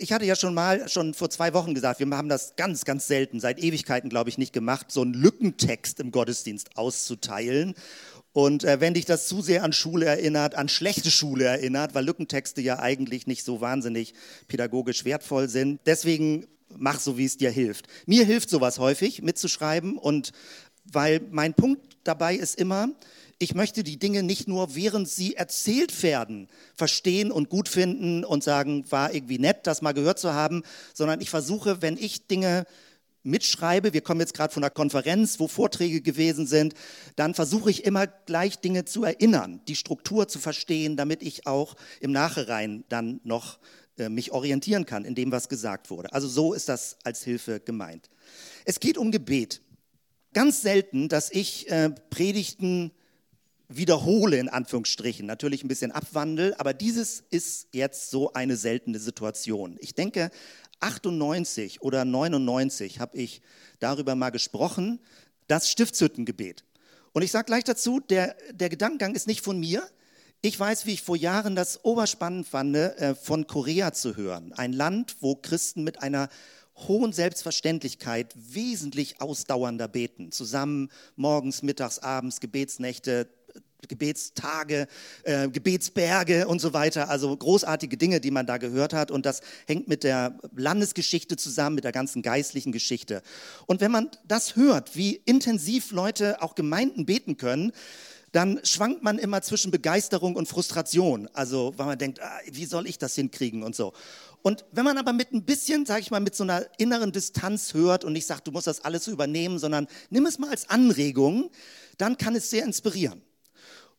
ich hatte ja schon mal, schon vor zwei Wochen gesagt, wir haben das ganz, ganz selten, seit Ewigkeiten, glaube ich, nicht gemacht, so einen Lückentext im Gottesdienst auszuteilen. Und äh, wenn dich das zu sehr an Schule erinnert, an schlechte Schule erinnert, weil Lückentexte ja eigentlich nicht so wahnsinnig pädagogisch wertvoll sind, deswegen mach so, wie es dir hilft. Mir hilft sowas häufig mitzuschreiben und weil mein Punkt dabei ist immer, ich möchte die Dinge nicht nur, während sie erzählt werden, verstehen und gut finden und sagen, war irgendwie nett, das mal gehört zu haben, sondern ich versuche, wenn ich Dinge mitschreibe, wir kommen jetzt gerade von einer Konferenz, wo Vorträge gewesen sind, dann versuche ich immer gleich Dinge zu erinnern, die Struktur zu verstehen, damit ich auch im Nachhinein dann noch äh, mich orientieren kann in dem, was gesagt wurde. Also so ist das als Hilfe gemeint. Es geht um Gebet. Ganz selten, dass ich äh, Predigten wiederhole, in Anführungsstrichen, natürlich ein bisschen abwandel, aber dieses ist jetzt so eine seltene Situation. Ich denke, 98 oder 99 habe ich darüber mal gesprochen, das Stiftshüttengebet. Und ich sage gleich dazu, der, der Gedankengang ist nicht von mir. Ich weiß, wie ich vor Jahren das oberspannend fand, äh, von Korea zu hören. Ein Land, wo Christen mit einer hohen Selbstverständlichkeit wesentlich ausdauernder beten. Zusammen morgens, mittags, abends, Gebetsnächte, Gebetstage, äh, Gebetsberge und so weiter. Also großartige Dinge, die man da gehört hat. Und das hängt mit der Landesgeschichte zusammen, mit der ganzen geistlichen Geschichte. Und wenn man das hört, wie intensiv Leute, auch Gemeinden beten können, dann schwankt man immer zwischen Begeisterung und Frustration. Also, weil man denkt, ah, wie soll ich das hinkriegen und so. Und wenn man aber mit ein bisschen, sage ich mal, mit so einer inneren Distanz hört und nicht sagt, du musst das alles übernehmen, sondern nimm es mal als Anregung, dann kann es sehr inspirieren.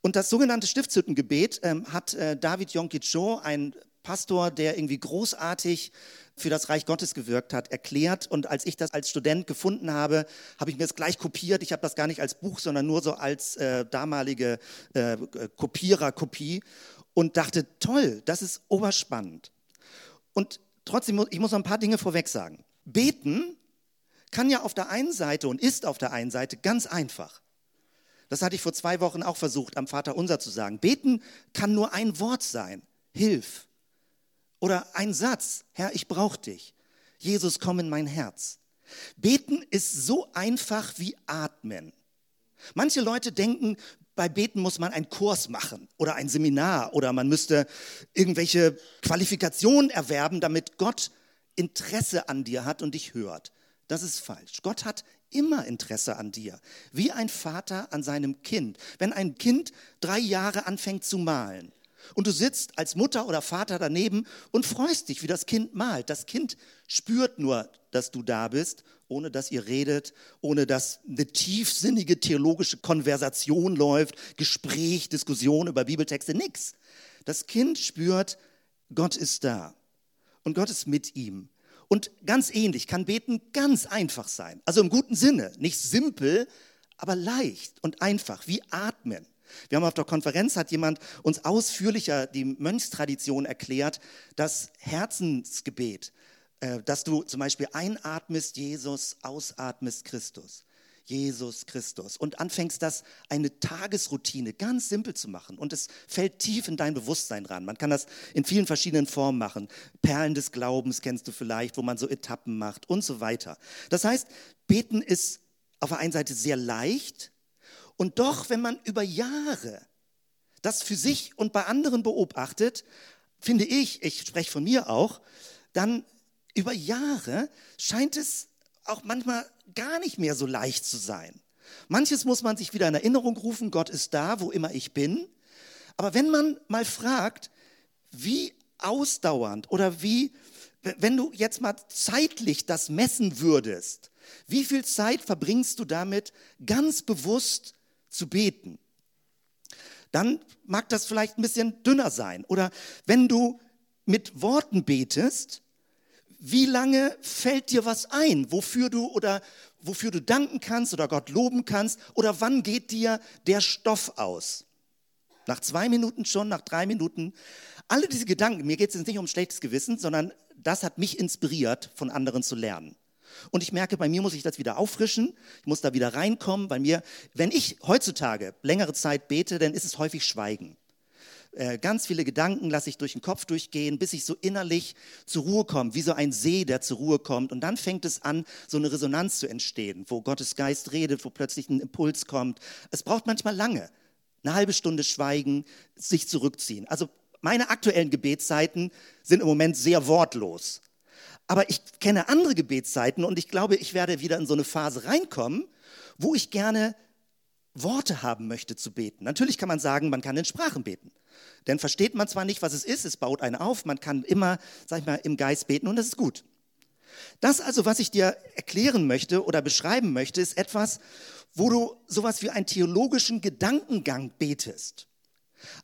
Und das sogenannte Stiftshüttengebet ähm, hat äh, David Yonki Cho, ein Pastor, der irgendwie großartig für das Reich Gottes gewirkt hat, erklärt. Und als ich das als Student gefunden habe, habe ich mir das gleich kopiert. Ich habe das gar nicht als Buch, sondern nur so als äh, damalige äh, Kopiererkopie und dachte, toll, das ist oberspannend. Und trotzdem, ich muss noch ein paar Dinge vorweg sagen. Beten kann ja auf der einen Seite und ist auf der einen Seite ganz einfach. Das hatte ich vor zwei Wochen auch versucht, am Vater unser zu sagen. Beten kann nur ein Wort sein. Hilf. Oder ein Satz. Herr, ich brauche dich. Jesus, komm in mein Herz. Beten ist so einfach wie atmen. Manche Leute denken, bei Beten muss man einen Kurs machen oder ein Seminar oder man müsste irgendwelche Qualifikationen erwerben, damit Gott Interesse an dir hat und dich hört. Das ist falsch. Gott hat immer Interesse an dir, wie ein Vater an seinem Kind. Wenn ein Kind drei Jahre anfängt zu malen und du sitzt als Mutter oder Vater daneben und freust dich, wie das Kind malt. Das Kind spürt nur, dass du da bist, ohne dass ihr redet, ohne dass eine tiefsinnige theologische Konversation läuft, Gespräch, Diskussion über Bibeltexte, nix. Das Kind spürt, Gott ist da und Gott ist mit ihm. Und ganz ähnlich kann Beten ganz einfach sein. Also im guten Sinne, nicht simpel, aber leicht und einfach, wie atmen. Wir haben auf der Konferenz, hat jemand uns ausführlicher die Mönchstradition erklärt, das Herzensgebet, äh, dass du zum Beispiel einatmest Jesus, ausatmest Christus. Jesus Christus und anfängst das eine Tagesroutine ganz simpel zu machen und es fällt tief in dein Bewusstsein ran. Man kann das in vielen verschiedenen Formen machen. Perlen des Glaubens kennst du vielleicht, wo man so Etappen macht und so weiter. Das heißt, beten ist auf der einen Seite sehr leicht und doch, wenn man über Jahre das für sich und bei anderen beobachtet, finde ich, ich spreche von mir auch, dann über Jahre scheint es auch manchmal gar nicht mehr so leicht zu sein. Manches muss man sich wieder in Erinnerung rufen, Gott ist da, wo immer ich bin. Aber wenn man mal fragt, wie ausdauernd oder wie, wenn du jetzt mal zeitlich das messen würdest, wie viel Zeit verbringst du damit, ganz bewusst zu beten? Dann mag das vielleicht ein bisschen dünner sein. Oder wenn du mit Worten betest, wie lange fällt dir was ein, wofür du oder wofür du danken kannst oder Gott loben kannst oder wann geht dir der Stoff aus? Nach zwei Minuten schon, nach drei Minuten. Alle diese Gedanken, mir geht es jetzt nicht um schlechtes Gewissen, sondern das hat mich inspiriert, von anderen zu lernen. Und ich merke, bei mir muss ich das wieder auffrischen, ich muss da wieder reinkommen, weil mir, wenn ich heutzutage längere Zeit bete, dann ist es häufig Schweigen. Äh, ganz viele Gedanken lasse ich durch den Kopf durchgehen, bis ich so innerlich zur Ruhe komme, wie so ein See, der zur Ruhe kommt. Und dann fängt es an, so eine Resonanz zu entstehen, wo Gottes Geist redet, wo plötzlich ein Impuls kommt. Es braucht manchmal lange. Eine halbe Stunde schweigen, sich zurückziehen. Also meine aktuellen Gebetszeiten sind im Moment sehr wortlos. Aber ich kenne andere Gebetszeiten und ich glaube, ich werde wieder in so eine Phase reinkommen, wo ich gerne Worte haben möchte zu beten. Natürlich kann man sagen, man kann in Sprachen beten. Denn versteht man zwar nicht, was es ist, es baut einen auf, man kann immer, sag ich mal, im Geist beten und das ist gut. Das also, was ich dir erklären möchte oder beschreiben möchte, ist etwas, wo du sowas wie einen theologischen Gedankengang betest.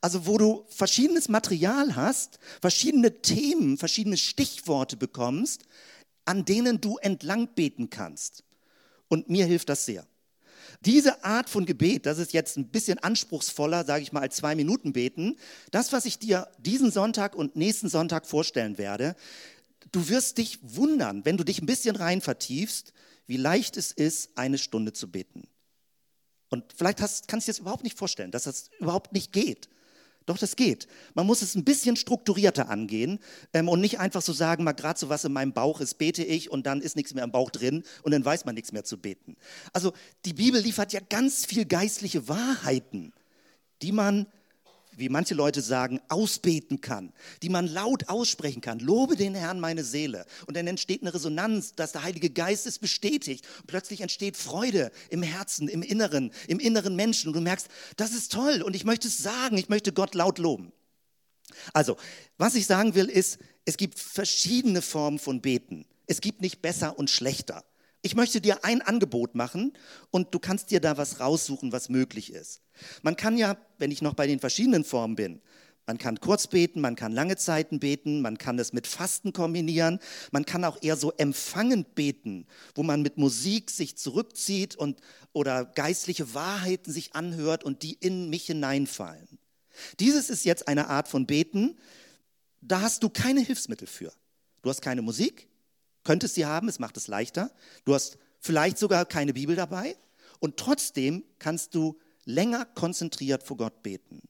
Also wo du verschiedenes Material hast, verschiedene Themen, verschiedene Stichworte bekommst, an denen du entlang beten kannst. Und mir hilft das sehr. Diese Art von Gebet, das ist jetzt ein bisschen anspruchsvoller, sage ich mal, als zwei Minuten beten. Das, was ich dir diesen Sonntag und nächsten Sonntag vorstellen werde, du wirst dich wundern, wenn du dich ein bisschen rein vertiefst, wie leicht es ist, eine Stunde zu beten. Und vielleicht hast, kannst du dir das überhaupt nicht vorstellen, dass das überhaupt nicht geht. Doch, das geht. Man muss es ein bisschen strukturierter angehen ähm, und nicht einfach so sagen, mal gerade so was in meinem Bauch ist, bete ich und dann ist nichts mehr im Bauch drin und dann weiß man nichts mehr zu beten. Also die Bibel liefert ja ganz viel geistliche Wahrheiten, die man wie manche Leute sagen, ausbeten kann, die man laut aussprechen kann. Lobe den Herrn meine Seele. Und dann entsteht eine Resonanz, dass der Heilige Geist es bestätigt. Und plötzlich entsteht Freude im Herzen, im Inneren, im inneren Menschen. Und du merkst, das ist toll und ich möchte es sagen, ich möchte Gott laut loben. Also, was ich sagen will, ist, es gibt verschiedene Formen von Beten. Es gibt nicht besser und schlechter. Ich möchte dir ein Angebot machen und du kannst dir da was raussuchen, was möglich ist. Man kann ja, wenn ich noch bei den verschiedenen Formen bin, man kann kurz beten, man kann lange Zeiten beten, man kann es mit Fasten kombinieren, man kann auch eher so empfangend beten, wo man mit Musik sich zurückzieht und oder geistliche Wahrheiten sich anhört und die in mich hineinfallen. Dieses ist jetzt eine Art von Beten, da hast du keine Hilfsmittel für. Du hast keine Musik, könntest sie haben, es macht es leichter. Du hast vielleicht sogar keine Bibel dabei und trotzdem kannst du länger konzentriert vor Gott beten.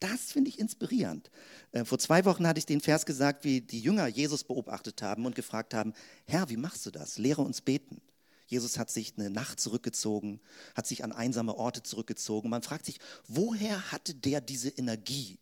Das finde ich inspirierend. Äh, vor zwei Wochen hatte ich den Vers gesagt, wie die Jünger Jesus beobachtet haben und gefragt haben, Herr, wie machst du das? Lehre uns beten. Jesus hat sich eine Nacht zurückgezogen, hat sich an einsame Orte zurückgezogen. Man fragt sich, woher hatte der diese Energie?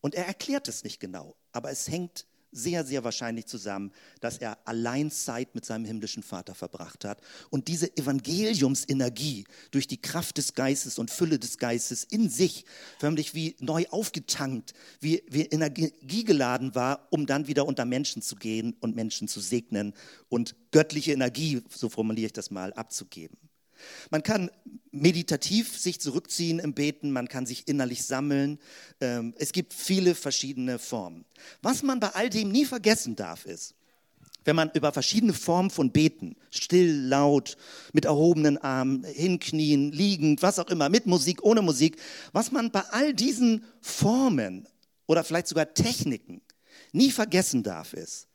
Und er erklärt es nicht genau, aber es hängt sehr, sehr wahrscheinlich zusammen, dass er allein Zeit mit seinem himmlischen Vater verbracht hat und diese Evangeliumsenergie durch die Kraft des Geistes und Fülle des Geistes in sich förmlich wie neu aufgetankt, wie, wie energiegeladen war, um dann wieder unter Menschen zu gehen und Menschen zu segnen und göttliche Energie, so formuliere ich das mal, abzugeben. Man kann meditativ sich zurückziehen im Beten, man kann sich innerlich sammeln. Ähm, es gibt viele verschiedene Formen. Was man bei all dem nie vergessen darf, ist, wenn man über verschiedene Formen von Beten, still, laut, mit erhobenen Armen, hinknien, liegend, was auch immer, mit Musik, ohne Musik, was man bei all diesen Formen oder vielleicht sogar Techniken nie vergessen darf, ist,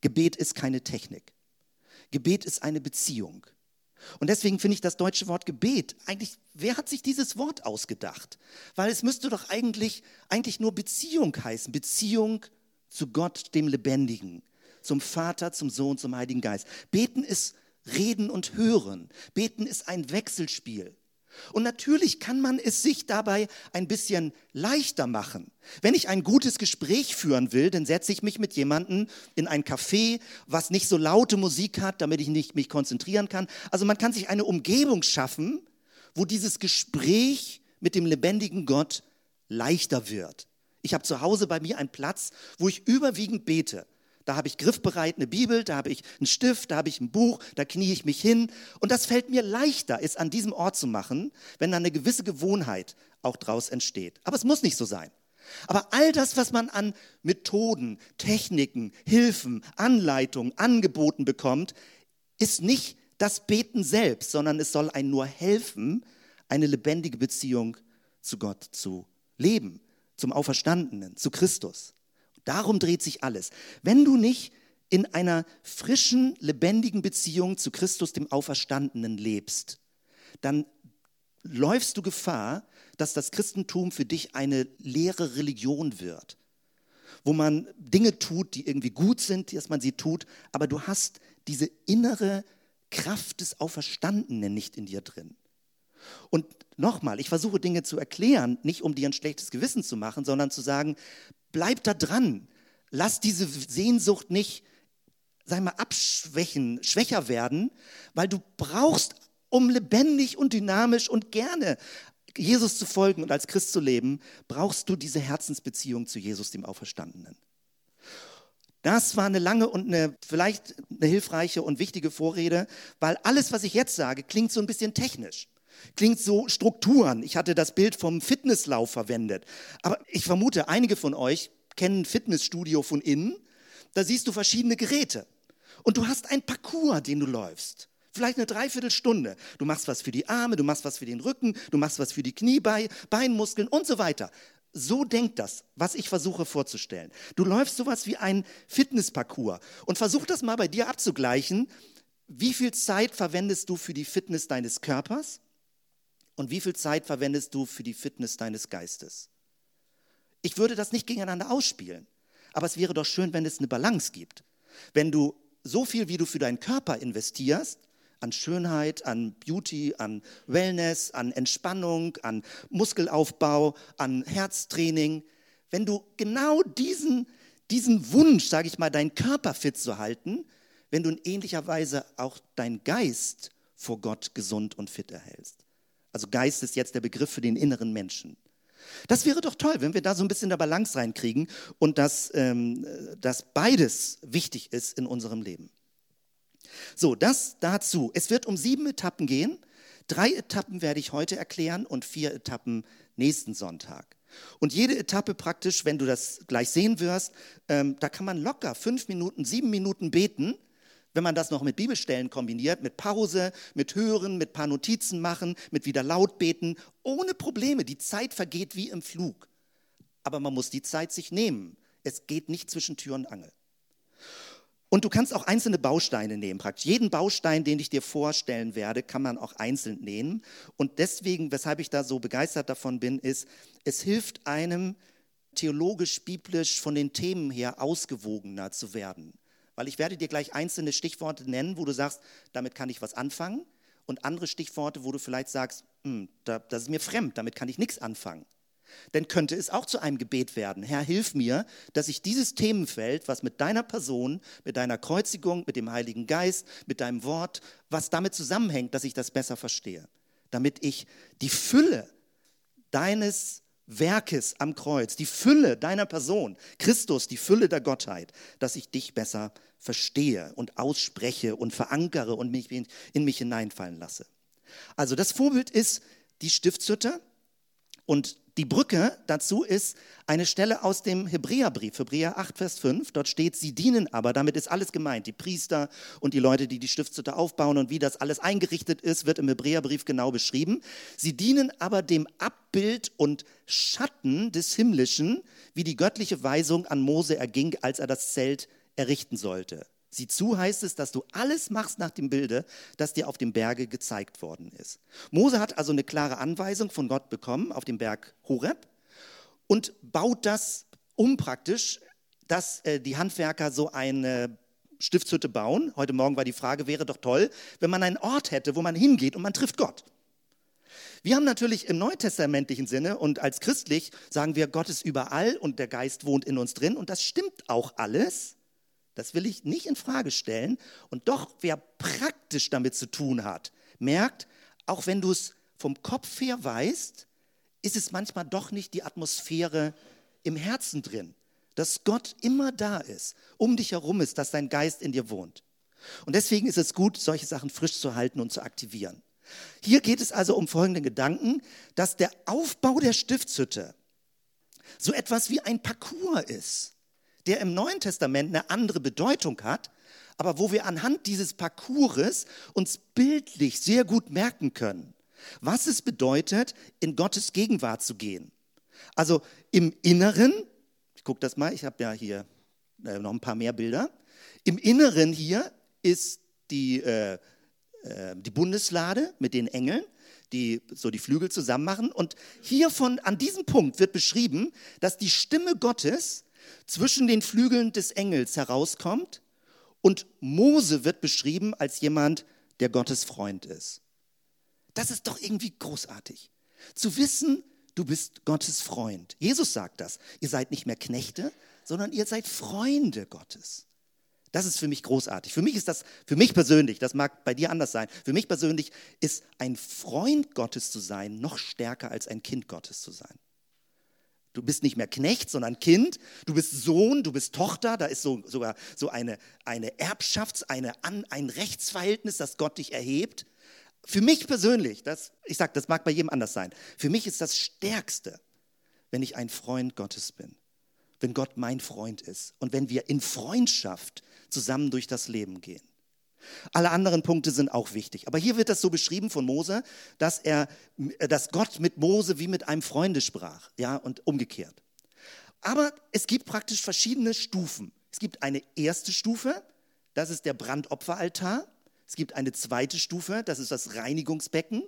Gebet ist keine Technik. Gebet ist eine Beziehung. Und deswegen finde ich das deutsche Wort Gebet eigentlich, wer hat sich dieses Wort ausgedacht? Weil es müsste doch eigentlich, eigentlich nur Beziehung heißen. Beziehung zu Gott, dem Lebendigen, zum Vater, zum Sohn, zum Heiligen Geist. Beten ist Reden und Hören. Beten ist ein Wechselspiel. Und natürlich kann man es sich dabei ein bisschen leichter machen. Wenn ich ein gutes Gespräch führen will, dann setze ich mich mit jemandem in ein Café, was nicht so laute Musik hat, damit ich nicht mich konzentrieren kann. Also man kann sich eine Umgebung schaffen, wo dieses Gespräch mit dem lebendigen Gott leichter wird. Ich habe zu Hause bei mir einen Platz, wo ich überwiegend bete. Da habe ich griffbereit eine Bibel, da habe ich einen Stift, da habe ich ein Buch, da knie ich mich hin. Und das fällt mir leichter, es an diesem Ort zu machen, wenn da eine gewisse Gewohnheit auch draus entsteht. Aber es muss nicht so sein. Aber all das, was man an Methoden, Techniken, Hilfen, Anleitungen, Angeboten bekommt, ist nicht das Beten selbst, sondern es soll einem nur helfen, eine lebendige Beziehung zu Gott zu leben, zum Auferstandenen, zu Christus. Darum dreht sich alles. Wenn du nicht in einer frischen, lebendigen Beziehung zu Christus, dem Auferstandenen, lebst, dann läufst du Gefahr, dass das Christentum für dich eine leere Religion wird, wo man Dinge tut, die irgendwie gut sind, dass man sie tut, aber du hast diese innere Kraft des Auferstandenen nicht in dir drin. Und nochmal, ich versuche Dinge zu erklären, nicht um dir ein schlechtes Gewissen zu machen, sondern zu sagen, bleib da dran. Lass diese Sehnsucht nicht, sag mal, abschwächen, schwächer werden, weil du brauchst, um lebendig und dynamisch und gerne Jesus zu folgen und als Christ zu leben, brauchst du diese Herzensbeziehung zu Jesus, dem Auferstandenen. Das war eine lange und eine, vielleicht eine hilfreiche und wichtige Vorrede, weil alles, was ich jetzt sage, klingt so ein bisschen technisch. Klingt so Strukturen. Ich hatte das Bild vom Fitnesslauf verwendet. Aber ich vermute, einige von euch kennen Fitnessstudio von innen. Da siehst du verschiedene Geräte. Und du hast ein Parcours, den du läufst. Vielleicht eine Dreiviertelstunde. Du machst was für die Arme, du machst was für den Rücken, du machst was für die Knie, Beinmuskeln und so weiter. So denkt das, was ich versuche vorzustellen. Du läufst sowas wie ein Fitnessparcours und versuch das mal bei dir abzugleichen. Wie viel Zeit verwendest du für die Fitness deines Körpers und wie viel Zeit verwendest du für die Fitness deines Geistes? Ich würde das nicht gegeneinander ausspielen, aber es wäre doch schön, wenn es eine Balance gibt. Wenn du so viel, wie du für deinen Körper investierst, an Schönheit, an Beauty, an Wellness, an Entspannung, an Muskelaufbau, an Herztraining, wenn du genau diesen, diesen Wunsch, sage ich mal, deinen Körper fit zu halten, wenn du in ähnlicher Weise auch deinen Geist vor Gott gesund und fit erhältst. Also Geist ist jetzt der Begriff für den inneren Menschen. Das wäre doch toll, wenn wir da so ein bisschen der Balance reinkriegen und dass, ähm, dass beides wichtig ist in unserem Leben. So, das dazu. Es wird um sieben Etappen gehen. Drei Etappen werde ich heute erklären und vier Etappen nächsten Sonntag. Und jede Etappe praktisch, wenn du das gleich sehen wirst, ähm, da kann man locker fünf Minuten, sieben Minuten beten. Wenn man das noch mit Bibelstellen kombiniert, mit Pause, mit Hören, mit paar Notizen machen, mit wieder laut beten, ohne Probleme. Die Zeit vergeht wie im Flug. Aber man muss die Zeit sich nehmen. Es geht nicht zwischen Tür und Angel. Und du kannst auch einzelne Bausteine nehmen, praktisch. Jeden Baustein, den ich dir vorstellen werde, kann man auch einzeln nehmen. Und deswegen, weshalb ich da so begeistert davon bin, ist, es hilft einem, theologisch, biblisch von den Themen her ausgewogener zu werden. Weil ich werde dir gleich einzelne Stichworte nennen, wo du sagst, damit kann ich was anfangen. Und andere Stichworte, wo du vielleicht sagst, hm, das ist mir fremd, damit kann ich nichts anfangen. Dann könnte es auch zu einem Gebet werden. Herr, hilf mir, dass ich dieses Themenfeld, was mit deiner Person, mit deiner Kreuzigung, mit dem Heiligen Geist, mit deinem Wort, was damit zusammenhängt, dass ich das besser verstehe. Damit ich die Fülle deines Werkes am Kreuz, die Fülle deiner Person, Christus, die Fülle der Gottheit, dass ich dich besser verstehe und ausspreche und verankere und mich in mich hineinfallen lasse. Also das Vorbild ist die Stiftshütte und die Brücke dazu ist eine Stelle aus dem Hebräerbrief, Hebräer 8, Vers 5. Dort steht, sie dienen aber, damit ist alles gemeint, die Priester und die Leute, die die Stiftshütte aufbauen und wie das alles eingerichtet ist, wird im Hebräerbrief genau beschrieben. Sie dienen aber dem Abbild und Schatten des Himmlischen, wie die göttliche Weisung an Mose erging, als er das Zelt errichten sollte. Sieh zu heißt es, dass du alles machst nach dem Bilde, das dir auf dem Berge gezeigt worden ist. Mose hat also eine klare Anweisung von Gott bekommen auf dem Berg Horeb und baut das um praktisch, dass äh, die Handwerker so eine Stiftshütte bauen. Heute Morgen war die Frage, wäre doch toll, wenn man einen Ort hätte, wo man hingeht und man trifft Gott. Wir haben natürlich im neutestamentlichen Sinne und als christlich sagen wir, Gott ist überall und der Geist wohnt in uns drin und das stimmt auch alles. Das will ich nicht in Frage stellen. Und doch, wer praktisch damit zu tun hat, merkt, auch wenn du es vom Kopf her weißt, ist es manchmal doch nicht die Atmosphäre im Herzen drin, dass Gott immer da ist, um dich herum ist, dass dein Geist in dir wohnt. Und deswegen ist es gut, solche Sachen frisch zu halten und zu aktivieren. Hier geht es also um folgenden Gedanken, dass der Aufbau der Stiftshütte so etwas wie ein Parcours ist der im Neuen Testament eine andere Bedeutung hat, aber wo wir anhand dieses Parcours uns bildlich sehr gut merken können, was es bedeutet, in Gottes Gegenwart zu gehen. Also im Inneren, ich gucke das mal, ich habe ja hier äh, noch ein paar mehr Bilder. Im Inneren hier ist die, äh, äh, die Bundeslade mit den Engeln. die so die Flügel zusammen machen. Und hier von, an diesem Punkt wird beschrieben, dass die Stimme Gottes zwischen den Flügeln des Engels herauskommt und Mose wird beschrieben als jemand, der Gottes Freund ist. Das ist doch irgendwie großartig. Zu wissen, du bist Gottes Freund. Jesus sagt das. Ihr seid nicht mehr Knechte, sondern ihr seid Freunde Gottes. Das ist für mich großartig. Für mich ist das, für mich persönlich, das mag bei dir anders sein, für mich persönlich ist ein Freund Gottes zu sein noch stärker als ein Kind Gottes zu sein. Du bist nicht mehr Knecht, sondern Kind. Du bist Sohn, du bist Tochter. Da ist so, sogar so eine, eine Erbschafts-, eine, ein Rechtsverhältnis, das Gott dich erhebt. Für mich persönlich, das, ich sage, das mag bei jedem anders sein, für mich ist das Stärkste, wenn ich ein Freund Gottes bin, wenn Gott mein Freund ist und wenn wir in Freundschaft zusammen durch das Leben gehen. Alle anderen Punkte sind auch wichtig. Aber hier wird das so beschrieben von Mose, dass, er, dass Gott mit Mose wie mit einem Freunde sprach, ja, und umgekehrt. Aber es gibt praktisch verschiedene Stufen. Es gibt eine erste Stufe, das ist der Brandopferaltar. Es gibt eine zweite Stufe, das ist das Reinigungsbecken.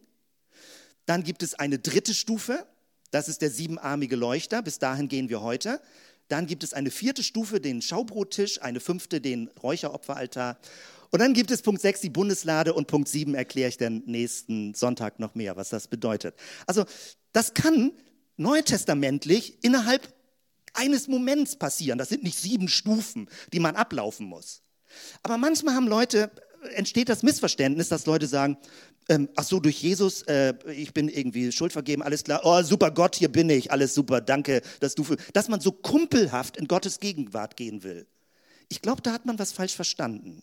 Dann gibt es eine dritte Stufe, das ist der siebenarmige Leuchter. Bis dahin gehen wir heute. Dann gibt es eine vierte Stufe, den Schaubrottisch, eine fünfte, den Räucheropferaltar. Und dann gibt es Punkt 6, die Bundeslade und Punkt 7 erkläre ich dann nächsten Sonntag noch mehr, was das bedeutet. Also das kann neutestamentlich innerhalb eines Moments passieren. Das sind nicht sieben Stufen, die man ablaufen muss. Aber manchmal haben Leute entsteht das Missverständnis, dass Leute sagen, ähm, ach so, durch Jesus, äh, ich bin irgendwie schuldvergeben, alles klar, oh super Gott, hier bin ich, alles super, danke, dass du, für, dass man so kumpelhaft in Gottes Gegenwart gehen will. Ich glaube, da hat man was falsch verstanden.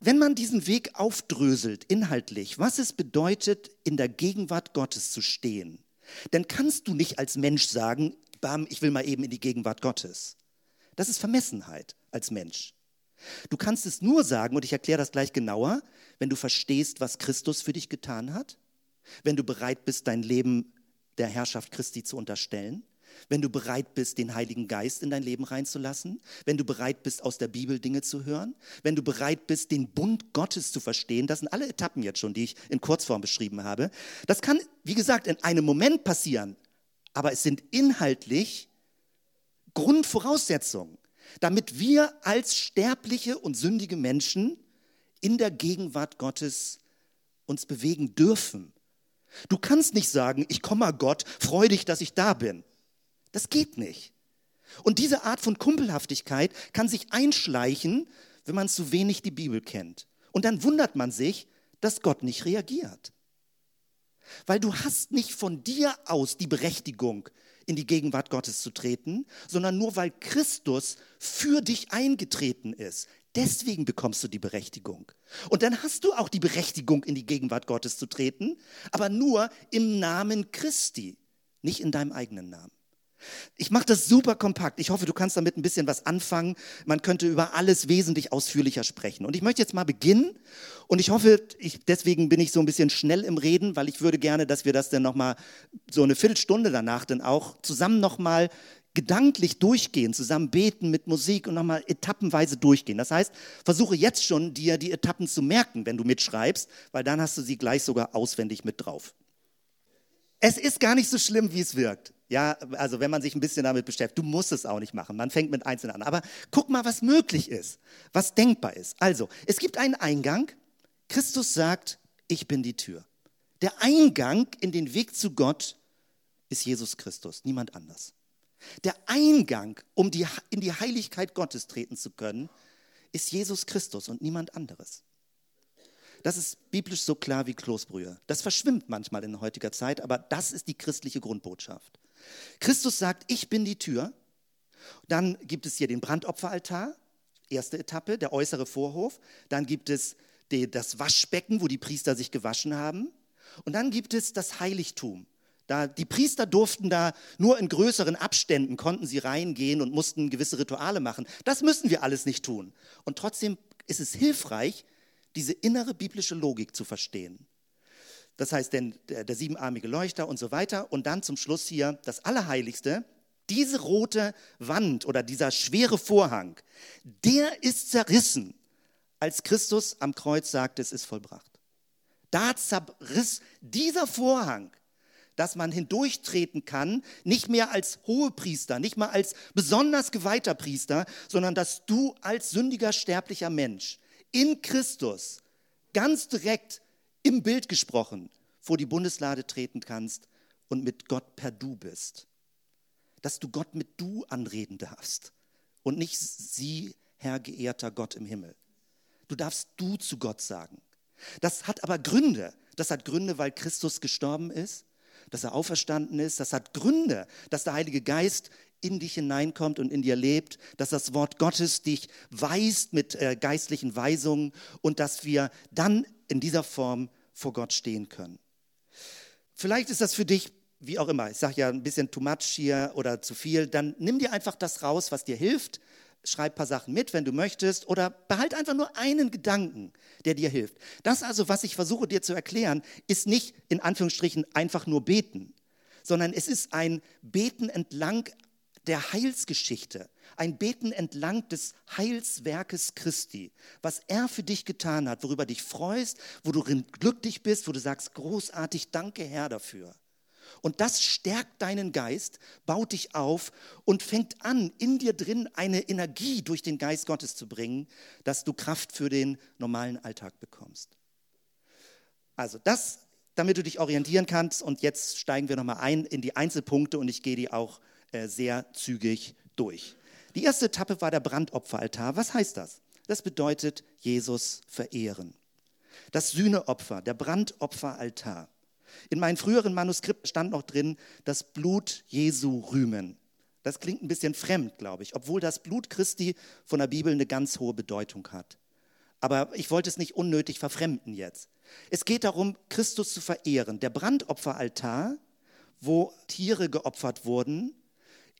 Wenn man diesen Weg aufdröselt, inhaltlich, was es bedeutet, in der Gegenwart Gottes zu stehen, dann kannst du nicht als Mensch sagen, bam, ich will mal eben in die Gegenwart Gottes. Das ist Vermessenheit als Mensch. Du kannst es nur sagen, und ich erkläre das gleich genauer, wenn du verstehst, was Christus für dich getan hat, wenn du bereit bist, dein Leben der Herrschaft Christi zu unterstellen, wenn du bereit bist, den Heiligen Geist in dein Leben reinzulassen, wenn du bereit bist, aus der Bibel Dinge zu hören, wenn du bereit bist, den Bund Gottes zu verstehen. Das sind alle Etappen jetzt schon, die ich in Kurzform beschrieben habe. Das kann, wie gesagt, in einem Moment passieren, aber es sind inhaltlich Grundvoraussetzungen damit wir als sterbliche und sündige Menschen in der Gegenwart Gottes uns bewegen dürfen. Du kannst nicht sagen, ich komme mal Gott, freu dich, dass ich da bin. Das geht nicht. Und diese Art von Kumpelhaftigkeit kann sich einschleichen, wenn man zu wenig die Bibel kennt. Und dann wundert man sich, dass Gott nicht reagiert. Weil du hast nicht von dir aus die Berechtigung, in die Gegenwart Gottes zu treten, sondern nur weil Christus für dich eingetreten ist. Deswegen bekommst du die Berechtigung. Und dann hast du auch die Berechtigung, in die Gegenwart Gottes zu treten, aber nur im Namen Christi, nicht in deinem eigenen Namen. Ich mache das super kompakt. Ich hoffe, du kannst damit ein bisschen was anfangen. Man könnte über alles wesentlich ausführlicher sprechen. Und ich möchte jetzt mal beginnen. Und ich hoffe, ich, deswegen bin ich so ein bisschen schnell im Reden, weil ich würde gerne, dass wir das dann nochmal so eine Viertelstunde danach dann auch zusammen nochmal gedanklich durchgehen, zusammen beten mit Musik und nochmal etappenweise durchgehen. Das heißt, versuche jetzt schon dir die Etappen zu merken, wenn du mitschreibst, weil dann hast du sie gleich sogar auswendig mit drauf. Es ist gar nicht so schlimm, wie es wirkt. Ja, also wenn man sich ein bisschen damit beschäftigt, du musst es auch nicht machen. Man fängt mit Einzelnen an. Aber guck mal, was möglich ist, was denkbar ist. Also, es gibt einen Eingang. Christus sagt, ich bin die Tür. Der Eingang in den Weg zu Gott ist Jesus Christus, niemand anders. Der Eingang, um die, in die Heiligkeit Gottes treten zu können, ist Jesus Christus und niemand anderes. Das ist biblisch so klar wie Kloßbrühe. Das verschwimmt manchmal in heutiger Zeit, aber das ist die christliche Grundbotschaft. Christus sagt, ich bin die Tür. Dann gibt es hier den Brandopferaltar, erste Etappe, der äußere Vorhof. Dann gibt es die, das Waschbecken, wo die Priester sich gewaschen haben. Und dann gibt es das Heiligtum. Da, die Priester durften da nur in größeren Abständen, konnten sie reingehen und mussten gewisse Rituale machen. Das müssen wir alles nicht tun. Und trotzdem ist es hilfreich, diese innere biblische Logik zu verstehen. Das heißt, denn der, der siebenarmige Leuchter und so weiter. Und dann zum Schluss hier das Allerheiligste. Diese rote Wand oder dieser schwere Vorhang, der ist zerrissen, als Christus am Kreuz sagte, es ist vollbracht. Da zerriss dieser Vorhang, dass man hindurchtreten kann, nicht mehr als Hohepriester, nicht mal als besonders geweihter Priester, sondern dass du als sündiger, sterblicher Mensch in Christus ganz direkt im Bild gesprochen vor die Bundeslade treten kannst und mit Gott per Du bist. Dass du Gott mit Du anreden darfst und nicht sie, Herr geehrter Gott im Himmel. Du darfst Du zu Gott sagen. Das hat aber Gründe. Das hat Gründe, weil Christus gestorben ist, dass er auferstanden ist. Das hat Gründe, dass der Heilige Geist in dich hineinkommt und in dir lebt, dass das Wort Gottes dich weist mit äh, geistlichen Weisungen und dass wir dann in dieser Form vor Gott stehen können. Vielleicht ist das für dich, wie auch immer, ich sage ja ein bisschen too much hier oder zu viel, dann nimm dir einfach das raus, was dir hilft. Schreib ein paar Sachen mit, wenn du möchtest, oder behalt einfach nur einen Gedanken, der dir hilft. Das also, was ich versuche dir zu erklären, ist nicht in Anführungsstrichen einfach nur beten, sondern es ist ein Beten entlang der Heilsgeschichte, ein Beten entlang des Heilswerkes Christi, was er für dich getan hat, worüber dich freust, wo du glücklich bist, wo du sagst, großartig, danke Herr dafür. Und das stärkt deinen Geist, baut dich auf und fängt an, in dir drin eine Energie durch den Geist Gottes zu bringen, dass du Kraft für den normalen Alltag bekommst. Also das, damit du dich orientieren kannst. Und jetzt steigen wir nochmal ein in die Einzelpunkte und ich gehe die auch sehr zügig durch. Die erste Etappe war der Brandopferaltar. Was heißt das? Das bedeutet Jesus verehren. Das Sühneopfer, der Brandopferaltar. In meinem früheren Manuskript stand noch drin, das Blut Jesu rühmen. Das klingt ein bisschen fremd, glaube ich, obwohl das Blut Christi von der Bibel eine ganz hohe Bedeutung hat. Aber ich wollte es nicht unnötig verfremden jetzt. Es geht darum, Christus zu verehren. Der Brandopferaltar, wo Tiere geopfert wurden,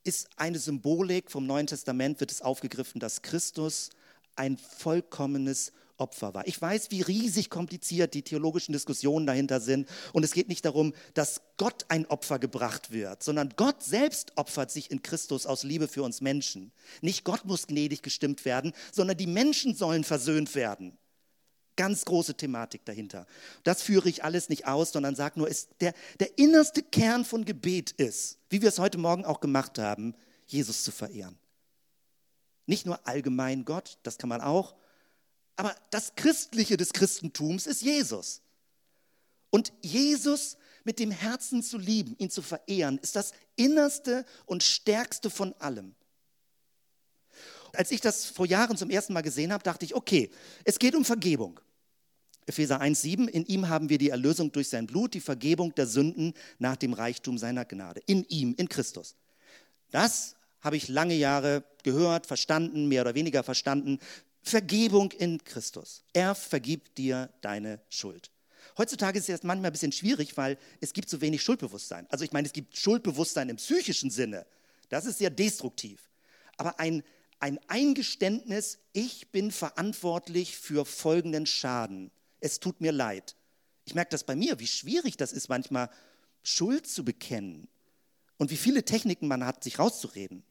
ist eine Symbolik vom Neuen Testament, wird es aufgegriffen, dass Christus ein vollkommenes Opfer war. Ich weiß, wie riesig kompliziert die theologischen Diskussionen dahinter sind. Und es geht nicht darum, dass Gott ein Opfer gebracht wird, sondern Gott selbst opfert sich in Christus aus Liebe für uns Menschen. Nicht Gott muss gnädig gestimmt werden, sondern die Menschen sollen versöhnt werden. Ganz große Thematik dahinter. Das führe ich alles nicht aus, sondern sage nur, ist der, der innerste Kern von Gebet ist, wie wir es heute Morgen auch gemacht haben, Jesus zu verehren. Nicht nur allgemein Gott, das kann man auch, aber das Christliche des Christentums ist Jesus. Und Jesus mit dem Herzen zu lieben, ihn zu verehren, ist das innerste und stärkste von allem. Als ich das vor Jahren zum ersten Mal gesehen habe, dachte ich, okay, es geht um Vergebung. Epheser 1,7, in ihm haben wir die Erlösung durch sein Blut, die Vergebung der Sünden nach dem Reichtum seiner Gnade. In ihm, in Christus. Das habe ich lange Jahre gehört, verstanden, mehr oder weniger verstanden. Vergebung in Christus. Er vergibt dir deine Schuld. Heutzutage ist es manchmal ein bisschen schwierig, weil es gibt so wenig Schuldbewusstsein. Also ich meine, es gibt Schuldbewusstsein im psychischen Sinne. Das ist sehr destruktiv. Aber ein, ein Eingeständnis, ich bin verantwortlich für folgenden Schaden. Es tut mir leid. Ich merke das bei mir, wie schwierig das ist, manchmal Schuld zu bekennen und wie viele Techniken man hat, sich rauszureden.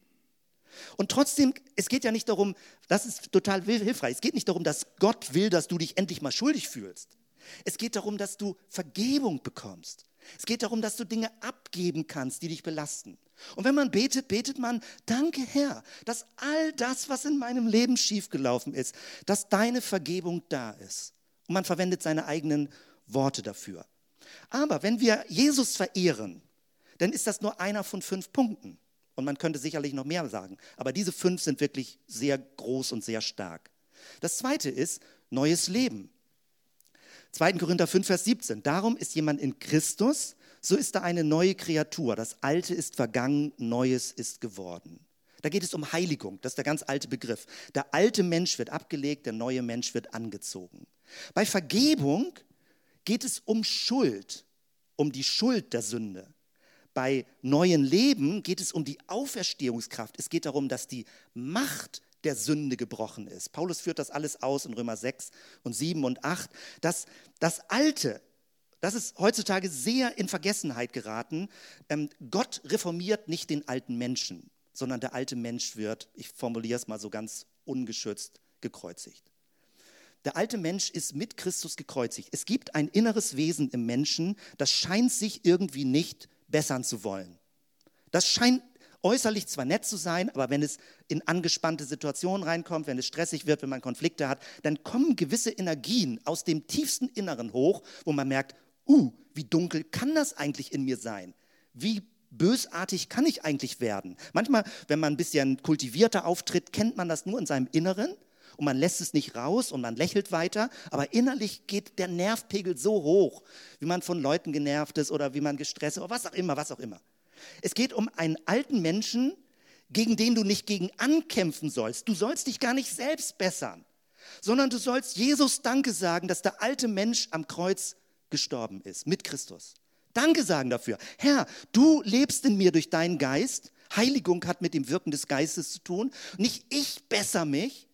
Und trotzdem, es geht ja nicht darum, das ist total hilfreich, es geht nicht darum, dass Gott will, dass du dich endlich mal schuldig fühlst. Es geht darum, dass du Vergebung bekommst. Es geht darum, dass du Dinge abgeben kannst, die dich belasten. Und wenn man betet, betet man, danke Herr, dass all das, was in meinem Leben schiefgelaufen ist, dass deine Vergebung da ist. Und man verwendet seine eigenen Worte dafür. Aber wenn wir Jesus verehren, dann ist das nur einer von fünf Punkten. Und man könnte sicherlich noch mehr sagen. Aber diese fünf sind wirklich sehr groß und sehr stark. Das zweite ist neues Leben. 2. Korinther 5, Vers 17. Darum ist jemand in Christus, so ist er eine neue Kreatur. Das Alte ist vergangen, Neues ist geworden. Da geht es um Heiligung, das ist der ganz alte Begriff. Der alte Mensch wird abgelegt, der neue Mensch wird angezogen. Bei Vergebung geht es um Schuld, um die Schuld der Sünde bei neuen Leben geht es um die Auferstehungskraft. Es geht darum, dass die Macht der Sünde gebrochen ist. Paulus führt das alles aus in Römer 6 und 7 und 8, dass das Alte, das ist heutzutage sehr in Vergessenheit geraten. Ähm, Gott reformiert nicht den alten Menschen, sondern der alte Mensch wird, ich formuliere es mal so ganz ungeschützt, gekreuzigt. Der alte Mensch ist mit Christus gekreuzigt. Es gibt ein inneres Wesen im Menschen, das scheint sich irgendwie nicht bessern zu wollen. Das scheint äußerlich zwar nett zu sein, aber wenn es in angespannte Situationen reinkommt, wenn es stressig wird, wenn man Konflikte hat, dann kommen gewisse Energien aus dem tiefsten Inneren hoch, wo man merkt, uh, wie dunkel kann das eigentlich in mir sein? Wie bösartig kann ich eigentlich werden? Manchmal, wenn man ein bisschen kultivierter auftritt, kennt man das nur in seinem Inneren und man lässt es nicht raus und man lächelt weiter, aber innerlich geht der Nervpegel so hoch, wie man von Leuten genervt ist oder wie man gestresst ist oder was auch immer, was auch immer. Es geht um einen alten Menschen, gegen den du nicht gegen ankämpfen sollst. Du sollst dich gar nicht selbst bessern, sondern du sollst Jesus Danke sagen, dass der alte Mensch am Kreuz gestorben ist mit Christus. Danke sagen dafür. Herr, du lebst in mir durch deinen Geist. Heiligung hat mit dem Wirken des Geistes zu tun. Nicht ich besser mich.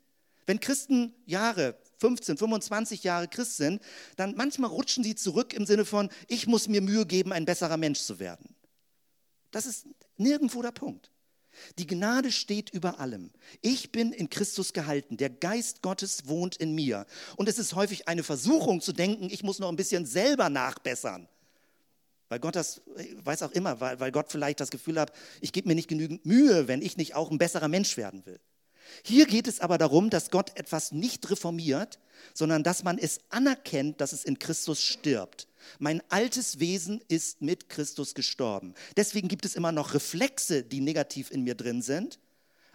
Wenn Christen Jahre, 15, 25 Jahre Christ sind, dann manchmal rutschen sie zurück im Sinne von, ich muss mir Mühe geben, ein besserer Mensch zu werden. Das ist nirgendwo der Punkt. Die Gnade steht über allem. Ich bin in Christus gehalten. Der Geist Gottes wohnt in mir. Und es ist häufig eine Versuchung zu denken, ich muss noch ein bisschen selber nachbessern. Weil Gott das, weiß auch immer, weil, weil Gott vielleicht das Gefühl hat, ich gebe mir nicht genügend Mühe, wenn ich nicht auch ein besserer Mensch werden will. Hier geht es aber darum, dass Gott etwas nicht reformiert, sondern dass man es anerkennt, dass es in Christus stirbt. Mein altes Wesen ist mit Christus gestorben. Deswegen gibt es immer noch Reflexe, die negativ in mir drin sind.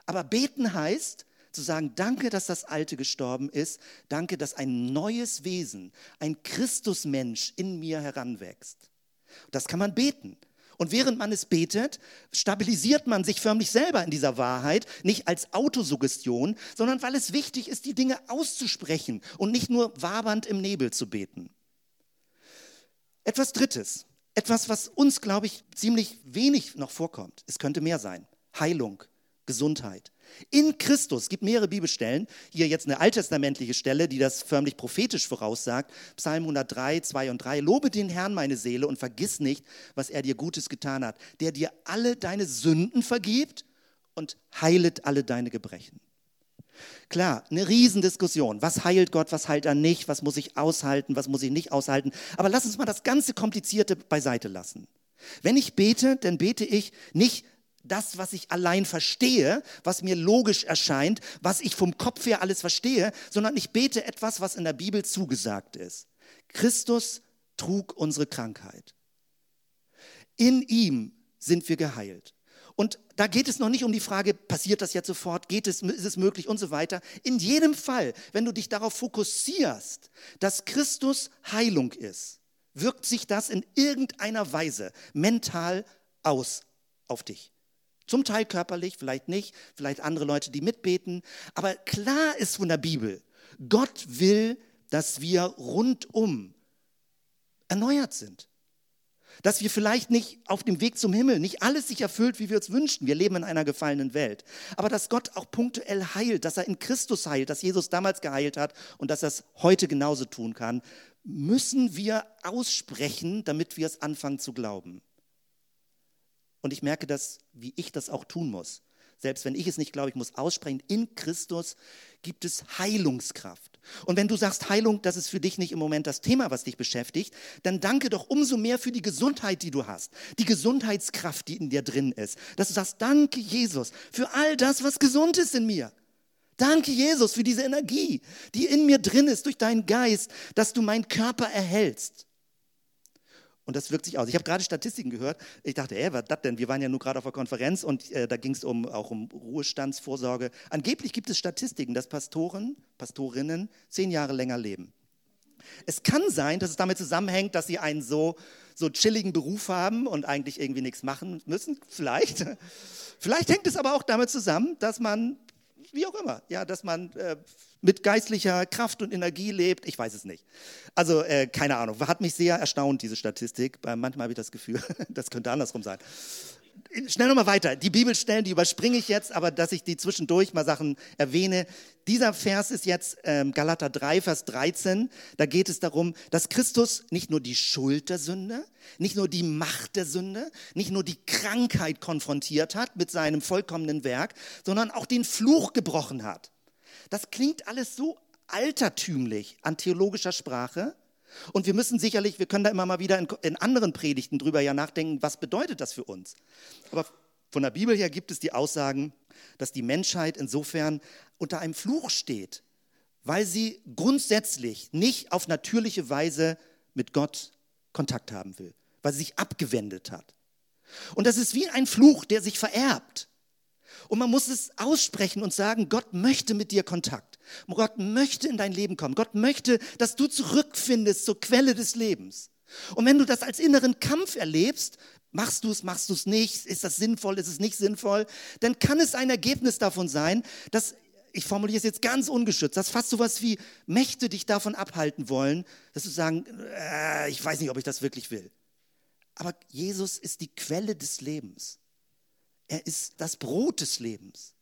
Aber beten heißt, zu sagen, danke, dass das Alte gestorben ist, danke, dass ein neues Wesen, ein Christusmensch in mir heranwächst. Das kann man beten. Und während man es betet, stabilisiert man sich förmlich selber in dieser Wahrheit, nicht als Autosuggestion, sondern weil es wichtig ist, die Dinge auszusprechen und nicht nur wabernd im Nebel zu beten. Etwas Drittes, etwas, was uns, glaube ich, ziemlich wenig noch vorkommt. Es könnte mehr sein. Heilung, Gesundheit. In Christus, es gibt mehrere Bibelstellen, hier jetzt eine alttestamentliche Stelle, die das förmlich prophetisch voraussagt, Psalm 103, 2 und 3, Lobe den Herrn meine Seele und vergiss nicht, was er dir Gutes getan hat, der dir alle deine Sünden vergibt und heilet alle deine Gebrechen. Klar, eine Riesendiskussion. Was heilt Gott, was heilt er nicht, was muss ich aushalten, was muss ich nicht aushalten. Aber lass uns mal das ganze Komplizierte beiseite lassen. Wenn ich bete, dann bete ich nicht das, was ich allein verstehe, was mir logisch erscheint, was ich vom Kopf her alles verstehe, sondern ich bete etwas, was in der Bibel zugesagt ist. Christus trug unsere Krankheit. In ihm sind wir geheilt. Und da geht es noch nicht um die Frage, passiert das jetzt sofort, geht es, ist es möglich und so weiter. In jedem Fall, wenn du dich darauf fokussierst, dass Christus Heilung ist, wirkt sich das in irgendeiner Weise mental aus auf dich. Zum Teil körperlich, vielleicht nicht, vielleicht andere Leute, die mitbeten. Aber klar ist von der Bibel, Gott will, dass wir rundum erneuert sind. Dass wir vielleicht nicht auf dem Weg zum Himmel, nicht alles sich erfüllt, wie wir uns wünschen. Wir leben in einer gefallenen Welt. Aber dass Gott auch punktuell heilt, dass er in Christus heilt, dass Jesus damals geheilt hat und dass er es heute genauso tun kann, müssen wir aussprechen, damit wir es anfangen zu glauben. Und ich merke das, wie ich das auch tun muss. Selbst wenn ich es nicht glaube, ich muss aussprechen, in Christus gibt es Heilungskraft. Und wenn du sagst, Heilung, das ist für dich nicht im Moment das Thema, was dich beschäftigt, dann danke doch umso mehr für die Gesundheit, die du hast. Die Gesundheitskraft, die in dir drin ist. Dass du sagst, danke Jesus für all das, was gesund ist in mir. Danke Jesus für diese Energie, die in mir drin ist durch deinen Geist, dass du meinen Körper erhältst. Und das wirkt sich aus. Ich habe gerade Statistiken gehört. Ich dachte, ey, was das denn? Wir waren ja nur gerade auf einer Konferenz und äh, da ging es um, auch um Ruhestandsvorsorge. Angeblich gibt es Statistiken, dass Pastoren, Pastorinnen zehn Jahre länger leben. Es kann sein, dass es damit zusammenhängt, dass sie einen so, so chilligen Beruf haben und eigentlich irgendwie nichts machen müssen. Vielleicht. Vielleicht hängt es aber auch damit zusammen, dass man, wie auch immer, ja, dass man äh, mit geistlicher Kraft und Energie lebt. Ich weiß es nicht. Also äh, keine Ahnung. Hat mich sehr erstaunt, diese Statistik. Manchmal habe ich das Gefühl, das könnte andersrum sein. Schnell nochmal weiter. Die Bibelstellen, die überspringe ich jetzt, aber dass ich die zwischendurch mal Sachen erwähne. Dieser Vers ist jetzt ähm, Galater 3, Vers 13. Da geht es darum, dass Christus nicht nur die Schuld der Sünde, nicht nur die Macht der Sünde, nicht nur die Krankheit konfrontiert hat mit seinem vollkommenen Werk, sondern auch den Fluch gebrochen hat. Das klingt alles so altertümlich an theologischer Sprache. Und wir müssen sicherlich, wir können da immer mal wieder in, in anderen Predigten drüber ja nachdenken, was bedeutet das für uns. Aber von der Bibel her gibt es die Aussagen, dass die Menschheit insofern unter einem Fluch steht, weil sie grundsätzlich nicht auf natürliche Weise mit Gott Kontakt haben will, weil sie sich abgewendet hat. Und das ist wie ein Fluch, der sich vererbt. Und man muss es aussprechen und sagen, Gott möchte mit dir Kontakt. Gott möchte in dein Leben kommen. Gott möchte, dass du zurückfindest zur Quelle des Lebens. Und wenn du das als inneren Kampf erlebst, machst du es, machst du es nicht, ist das sinnvoll, ist es nicht sinnvoll, dann kann es ein Ergebnis davon sein, dass, ich formuliere es jetzt ganz ungeschützt, dass fast sowas wie Mächte dich davon abhalten wollen, dass du sagen, äh, ich weiß nicht, ob ich das wirklich will. Aber Jesus ist die Quelle des Lebens. Er ist das Brot des Lebens.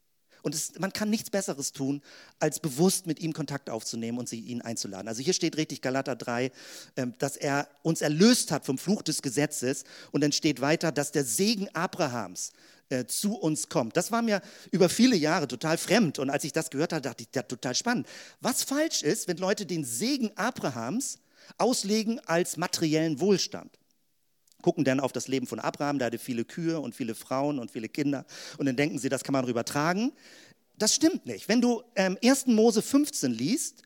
Und es, man kann nichts Besseres tun, als bewusst mit ihm Kontakt aufzunehmen und sie, ihn einzuladen. Also hier steht richtig Galater 3, ähm, dass er uns erlöst hat vom Fluch des Gesetzes. Und dann steht weiter, dass der Segen Abrahams äh, zu uns kommt. Das war mir über viele Jahre total fremd. Und als ich das gehört habe, dachte ich, ja, total spannend. Was falsch ist, wenn Leute den Segen Abrahams auslegen als materiellen Wohlstand gucken dann auf das Leben von Abraham, der hatte viele Kühe und viele Frauen und viele Kinder und dann denken sie, das kann man übertragen. Das stimmt nicht. Wenn du ähm, 1. Mose 15 liest,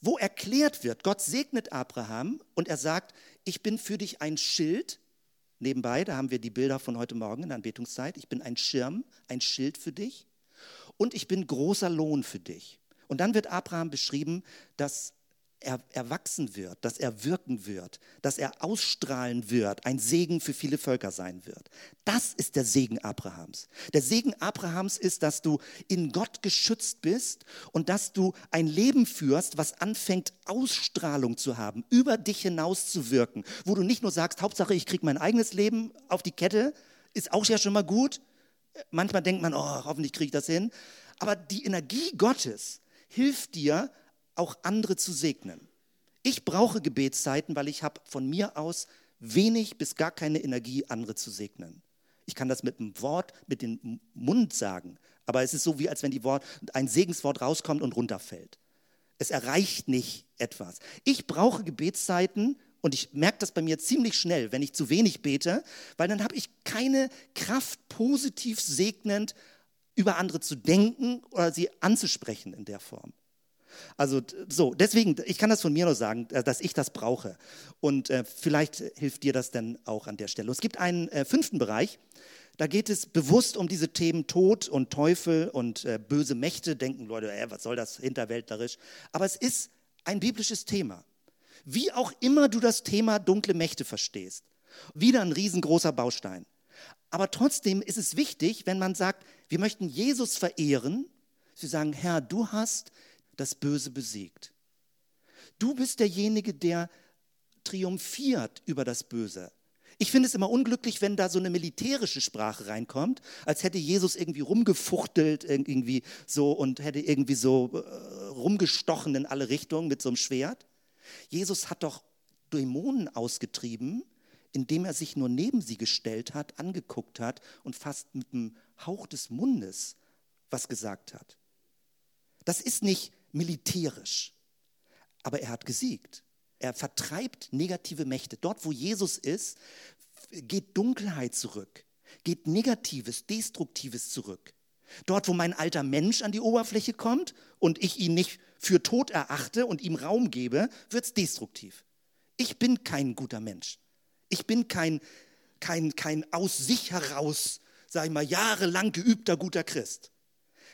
wo erklärt wird, Gott segnet Abraham und er sagt, ich bin für dich ein Schild. Nebenbei, da haben wir die Bilder von heute Morgen in der Anbetungszeit. Ich bin ein Schirm, ein Schild für dich und ich bin großer Lohn für dich. Und dann wird Abraham beschrieben, dass er erwachsen wird, dass er wirken wird, dass er ausstrahlen wird, ein Segen für viele Völker sein wird. Das ist der Segen Abrahams. Der Segen Abrahams ist, dass du in Gott geschützt bist und dass du ein Leben führst, was anfängt Ausstrahlung zu haben, über dich hinaus zu wirken, wo du nicht nur sagst, Hauptsache ich kriege mein eigenes Leben auf die Kette, ist auch ja schon mal gut. Manchmal denkt man, oh, hoffentlich kriege ich das hin. Aber die Energie Gottes hilft dir, auch andere zu segnen. Ich brauche Gebetszeiten, weil ich habe von mir aus wenig bis gar keine Energie, andere zu segnen. Ich kann das mit dem Wort, mit dem Mund sagen, aber es ist so, wie als wenn die Wort, ein Segenswort rauskommt und runterfällt. Es erreicht nicht etwas. Ich brauche Gebetszeiten und ich merke das bei mir ziemlich schnell, wenn ich zu wenig bete, weil dann habe ich keine Kraft, positiv segnend über andere zu denken oder sie anzusprechen in der Form. Also so, deswegen, ich kann das von mir nur sagen, äh, dass ich das brauche. Und äh, vielleicht hilft dir das dann auch an der Stelle. Es gibt einen äh, fünften Bereich, da geht es bewusst um diese Themen Tod und Teufel und äh, böse Mächte. Denken Leute, äh, was soll das hinterwäldlerisch? Aber es ist ein biblisches Thema. Wie auch immer du das Thema dunkle Mächte verstehst. Wieder ein riesengroßer Baustein. Aber trotzdem ist es wichtig, wenn man sagt, wir möchten Jesus verehren, Sie sagen, Herr, du hast das Böse besiegt. Du bist derjenige, der triumphiert über das Böse. Ich finde es immer unglücklich, wenn da so eine militärische Sprache reinkommt, als hätte Jesus irgendwie rumgefuchtelt irgendwie so und hätte irgendwie so äh, rumgestochen in alle Richtungen mit so einem Schwert. Jesus hat doch Dämonen ausgetrieben, indem er sich nur neben sie gestellt hat, angeguckt hat und fast mit dem Hauch des Mundes was gesagt hat. Das ist nicht militärisch. Aber er hat gesiegt. Er vertreibt negative Mächte. Dort, wo Jesus ist, geht Dunkelheit zurück, geht Negatives, Destruktives zurück. Dort, wo mein alter Mensch an die Oberfläche kommt und ich ihn nicht für tot erachte und ihm Raum gebe, wird es destruktiv. Ich bin kein guter Mensch. Ich bin kein, kein, kein aus sich heraus, sage ich mal, jahrelang geübter guter Christ.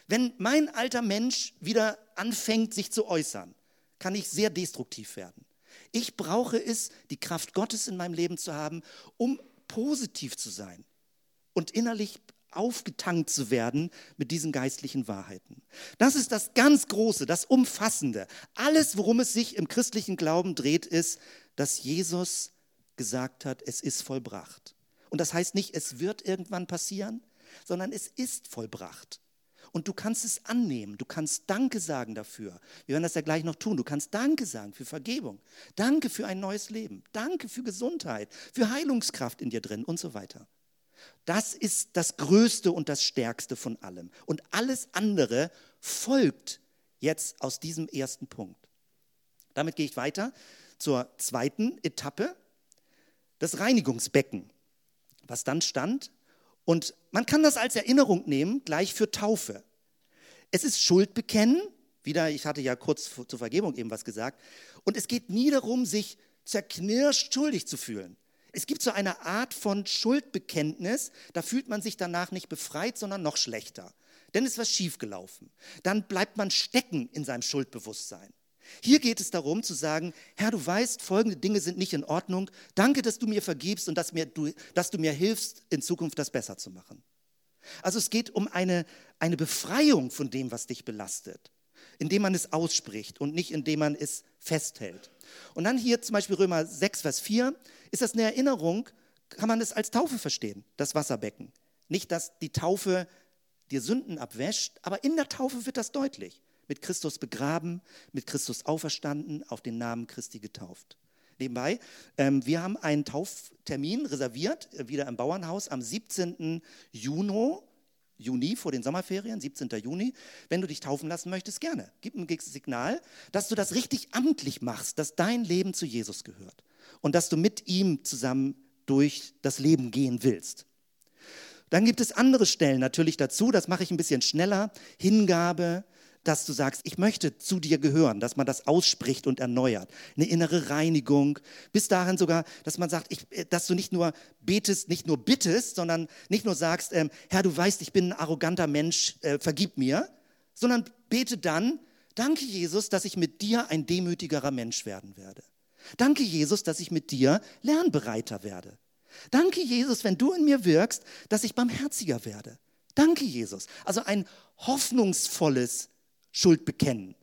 Wenn mein alter Mensch wieder anfängt, sich zu äußern, kann ich sehr destruktiv werden. Ich brauche es, die Kraft Gottes in meinem Leben zu haben, um positiv zu sein und innerlich aufgetankt zu werden mit diesen geistlichen Wahrheiten. Das ist das ganz Große, das Umfassende. Alles, worum es sich im christlichen Glauben dreht, ist, dass Jesus gesagt hat, es ist vollbracht. Und das heißt nicht, es wird irgendwann passieren, sondern es ist vollbracht. Und du kannst es annehmen. Du kannst Danke sagen dafür. Wir werden das ja gleich noch tun. Du kannst Danke sagen für Vergebung. Danke für ein neues Leben. Danke für Gesundheit, für Heilungskraft in dir drin und so weiter. Das ist das Größte und das Stärkste von allem. Und alles andere folgt jetzt aus diesem ersten Punkt. Damit gehe ich weiter zur zweiten Etappe, das Reinigungsbecken, was dann stand. Und man kann das als Erinnerung nehmen, gleich für Taufe. Es ist Schuldbekennen, wieder, ich hatte ja kurz zur Vergebung eben was gesagt, und es geht nie darum, sich zerknirscht schuldig zu fühlen. Es gibt so eine Art von Schuldbekenntnis, da fühlt man sich danach nicht befreit, sondern noch schlechter. Denn es ist was schiefgelaufen. Dann bleibt man stecken in seinem Schuldbewusstsein. Hier geht es darum zu sagen, Herr, du weißt, folgende Dinge sind nicht in Ordnung. Danke, dass du mir vergibst und dass, mir, du, dass du mir hilfst, in Zukunft das besser zu machen. Also es geht um eine, eine Befreiung von dem, was dich belastet, indem man es ausspricht und nicht indem man es festhält. Und dann hier zum Beispiel Römer 6, Vers 4, ist das eine Erinnerung, kann man es als Taufe verstehen, das Wasserbecken. Nicht, dass die Taufe dir Sünden abwäscht, aber in der Taufe wird das deutlich mit Christus begraben, mit Christus auferstanden, auf den Namen Christi getauft. Nebenbei, ähm, wir haben einen Tauftermin reserviert, äh, wieder im Bauernhaus am 17. Juni, Juni vor den Sommerferien, 17. Juni. Wenn du dich taufen lassen möchtest, gerne. Gib ein Signal, dass du das richtig amtlich machst, dass dein Leben zu Jesus gehört und dass du mit ihm zusammen durch das Leben gehen willst. Dann gibt es andere Stellen natürlich dazu, das mache ich ein bisschen schneller. Hingabe, dass du sagst, ich möchte zu dir gehören, dass man das ausspricht und erneuert. Eine innere Reinigung. Bis dahin sogar, dass man sagt, ich, äh, dass du nicht nur betest, nicht nur bittest, sondern nicht nur sagst, ähm, Herr, du weißt, ich bin ein arroganter Mensch, äh, vergib mir, sondern bete dann, danke Jesus, dass ich mit dir ein demütigerer Mensch werden werde. Danke Jesus, dass ich mit dir lernbereiter werde. Danke Jesus, wenn du in mir wirkst, dass ich barmherziger werde. Danke Jesus. Also ein hoffnungsvolles Schuld bekennen.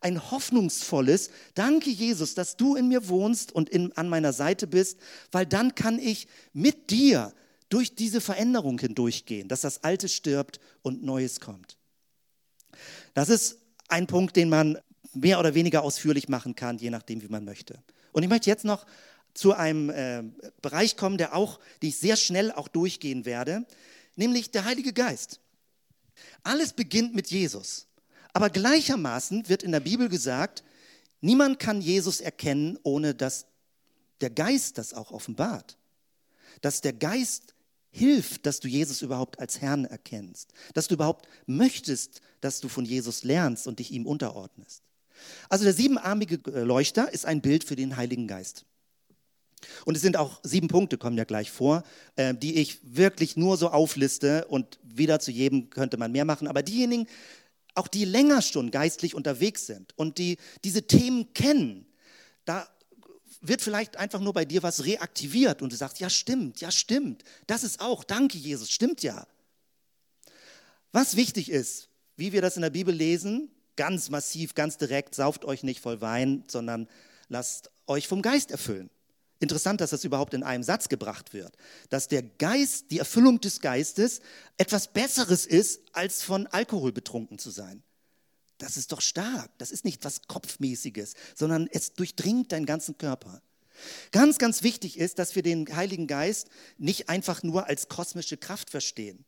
Ein hoffnungsvolles, danke Jesus, dass du in mir wohnst und in, an meiner Seite bist, weil dann kann ich mit dir durch diese Veränderung hindurchgehen, dass das Alte stirbt und Neues kommt. Das ist ein Punkt, den man mehr oder weniger ausführlich machen kann, je nachdem, wie man möchte. Und ich möchte jetzt noch zu einem äh, Bereich kommen, der auch, den ich sehr schnell auch durchgehen werde, nämlich der Heilige Geist. Alles beginnt mit Jesus. Aber gleichermaßen wird in der Bibel gesagt, niemand kann Jesus erkennen, ohne dass der Geist das auch offenbart. Dass der Geist hilft, dass du Jesus überhaupt als Herrn erkennst. Dass du überhaupt möchtest, dass du von Jesus lernst und dich ihm unterordnest. Also der siebenarmige Leuchter ist ein Bild für den Heiligen Geist. Und es sind auch sieben Punkte, kommen ja gleich vor, äh, die ich wirklich nur so aufliste und wieder zu jedem könnte man mehr machen. Aber diejenigen, auch die länger schon geistlich unterwegs sind und die diese Themen kennen, da wird vielleicht einfach nur bei dir was reaktiviert und du sagst, ja stimmt, ja stimmt, das ist auch, danke Jesus, stimmt ja. Was wichtig ist, wie wir das in der Bibel lesen, ganz massiv, ganz direkt, sauft euch nicht voll Wein, sondern lasst euch vom Geist erfüllen. Interessant, dass das überhaupt in einem Satz gebracht wird, dass der Geist, die Erfüllung des Geistes etwas Besseres ist, als von Alkohol betrunken zu sein. Das ist doch stark. Das ist nicht was Kopfmäßiges, sondern es durchdringt deinen ganzen Körper. Ganz, ganz wichtig ist, dass wir den Heiligen Geist nicht einfach nur als kosmische Kraft verstehen.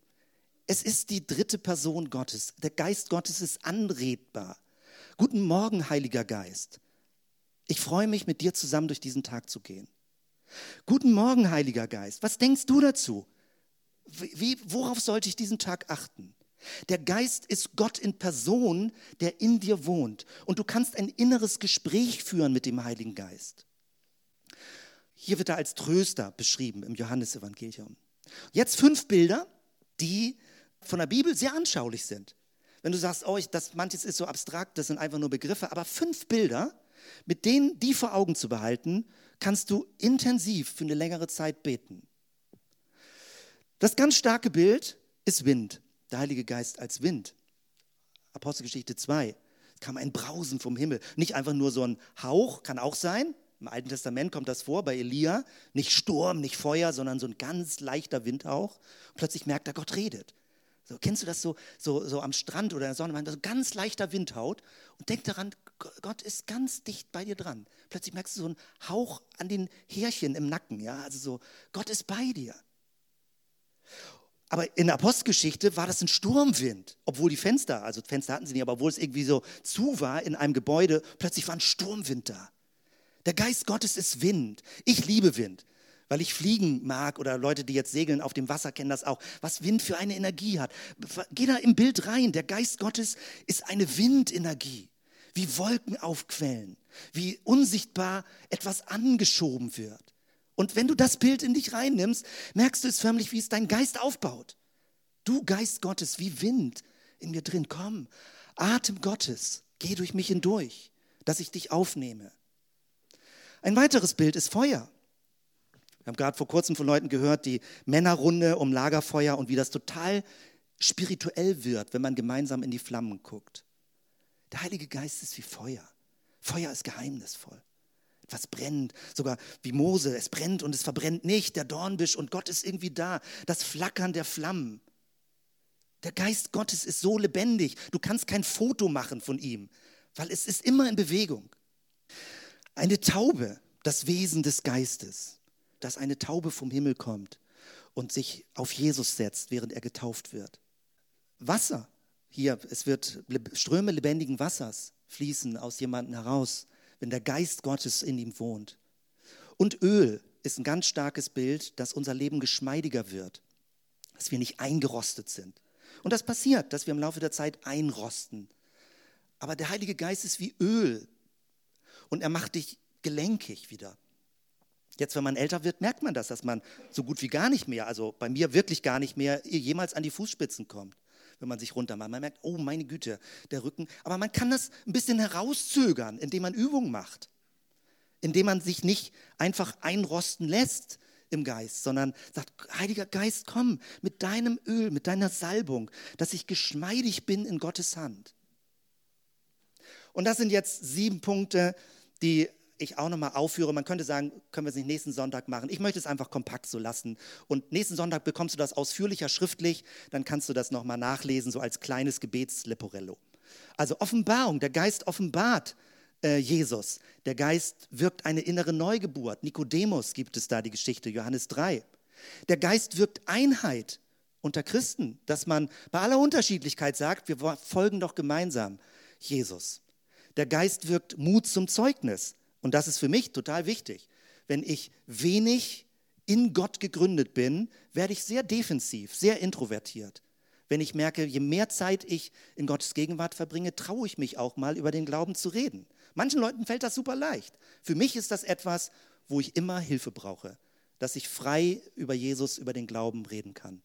Es ist die dritte Person Gottes. Der Geist Gottes ist anredbar. Guten Morgen, Heiliger Geist. Ich freue mich, mit dir zusammen durch diesen Tag zu gehen. Guten Morgen, Heiliger Geist. Was denkst du dazu? Wie, worauf sollte ich diesen Tag achten? Der Geist ist Gott in Person, der in dir wohnt. Und du kannst ein inneres Gespräch führen mit dem Heiligen Geist. Hier wird er als Tröster beschrieben im Johannesevangelium. Jetzt fünf Bilder, die von der Bibel sehr anschaulich sind. Wenn du sagst, oh, ich, das, manches ist so abstrakt, das sind einfach nur Begriffe, aber fünf Bilder, mit denen die vor Augen zu behalten kannst du intensiv für eine längere Zeit beten. Das ganz starke Bild ist Wind, der Heilige Geist als Wind. Apostelgeschichte 2 kam ein Brausen vom Himmel. Nicht einfach nur so ein Hauch, kann auch sein. Im Alten Testament kommt das vor bei Elia. Nicht Sturm, nicht Feuer, sondern so ein ganz leichter Windhauch. Plötzlich merkt er, Gott redet. So, kennst du das so, so, so am Strand oder in der Sonne, man so ganz leichter Windhaut und denk daran, Gott ist ganz dicht bei dir dran. Plötzlich merkst du so einen Hauch an den Härchen im Nacken, ja, also so, Gott ist bei dir. Aber in der Apostelgeschichte war das ein Sturmwind, obwohl die Fenster, also Fenster hatten sie nicht, aber obwohl es irgendwie so zu war in einem Gebäude, plötzlich war ein Sturmwind da. Der Geist Gottes ist Wind. Ich liebe Wind, weil ich fliegen mag oder Leute, die jetzt segeln auf dem Wasser, kennen das auch. Was Wind für eine Energie hat. Geh da im Bild rein. Der Geist Gottes ist eine Windenergie, wie Wolken aufquellen, wie unsichtbar etwas angeschoben wird. Und wenn du das Bild in dich reinnimmst, merkst du es förmlich, wie es dein Geist aufbaut. Du Geist Gottes, wie Wind in mir drin, komm, Atem Gottes, geh durch mich hindurch, dass ich dich aufnehme. Ein weiteres Bild ist Feuer. Wir haben gerade vor kurzem von Leuten gehört, die Männerrunde um Lagerfeuer und wie das total spirituell wird, wenn man gemeinsam in die Flammen guckt. Der Heilige Geist ist wie Feuer. Feuer ist geheimnisvoll. Etwas brennt, sogar wie Mose, es brennt und es verbrennt nicht, der Dornbisch und Gott ist irgendwie da. Das Flackern der Flammen. Der Geist Gottes ist so lebendig, du kannst kein Foto machen von ihm, weil es ist immer in Bewegung. Eine Taube, das Wesen des Geistes, dass eine Taube vom Himmel kommt und sich auf Jesus setzt, während er getauft wird. Wasser, hier, es wird Ströme lebendigen Wassers fließen aus jemandem heraus wenn der Geist Gottes in ihm wohnt. Und Öl ist ein ganz starkes Bild, dass unser Leben geschmeidiger wird, dass wir nicht eingerostet sind. Und das passiert, dass wir im Laufe der Zeit einrosten. Aber der Heilige Geist ist wie Öl und er macht dich gelenkig wieder. Jetzt, wenn man älter wird, merkt man das, dass man so gut wie gar nicht mehr, also bei mir wirklich gar nicht mehr, jemals an die Fußspitzen kommt wenn man sich runter macht. Man merkt, oh meine Güte, der Rücken. Aber man kann das ein bisschen herauszögern, indem man Übungen macht. Indem man sich nicht einfach einrosten lässt im Geist, sondern sagt, Heiliger Geist, komm mit deinem Öl, mit deiner Salbung, dass ich geschmeidig bin in Gottes Hand. Und das sind jetzt sieben Punkte, die ich auch nochmal aufführe. Man könnte sagen, können wir es nicht nächsten Sonntag machen. Ich möchte es einfach kompakt so lassen. Und nächsten Sonntag bekommst du das ausführlicher schriftlich. Dann kannst du das nochmal nachlesen, so als kleines Gebetsleporello. Also Offenbarung, der Geist offenbart äh, Jesus. Der Geist wirkt eine innere Neugeburt. Nikodemus gibt es da die Geschichte, Johannes 3. Der Geist wirkt Einheit unter Christen, dass man bei aller Unterschiedlichkeit sagt, wir folgen doch gemeinsam Jesus. Der Geist wirkt Mut zum Zeugnis. Und das ist für mich total wichtig. Wenn ich wenig in Gott gegründet bin, werde ich sehr defensiv, sehr introvertiert. Wenn ich merke, je mehr Zeit ich in Gottes Gegenwart verbringe, traue ich mich auch mal über den Glauben zu reden. Manchen Leuten fällt das super leicht. Für mich ist das etwas, wo ich immer Hilfe brauche, dass ich frei über Jesus, über den Glauben reden kann.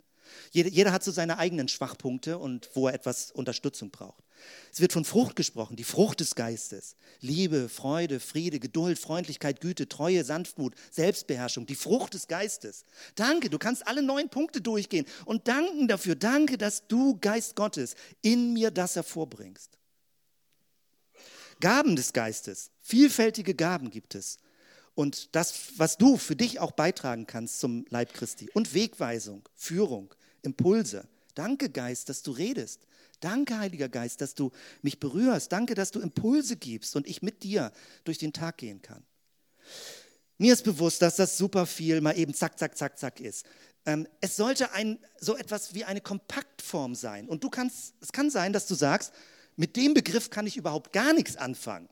Jeder, hat so seine eigenen Schwachpunkte und wo er etwas Unterstützung braucht. Es wird von Frucht gesprochen, die Frucht des Geistes. Liebe, Freude, Friede, Geduld, Freundlichkeit, Güte, Treue, Sanftmut, Selbstbeherrschung, die Frucht des Geistes. Danke, du kannst alle neun Punkte durchgehen und danken dafür. Danke, dass du, Geist Gottes, in mir das hervorbringst. Gaben des Geistes, vielfältige Gaben gibt es. Und das, was du für dich auch beitragen kannst zum Leib Christi. Und Wegweisung, Führung, Impulse. Danke, Geist, dass du redest. Danke, Heiliger Geist, dass du mich berührst. Danke, dass du Impulse gibst und ich mit dir durch den Tag gehen kann. Mir ist bewusst, dass das super viel mal eben zack, zack, zack, zack ist. Ähm, es sollte ein, so etwas wie eine Kompaktform sein. Und du kannst, es kann sein, dass du sagst, mit dem Begriff kann ich überhaupt gar nichts anfangen.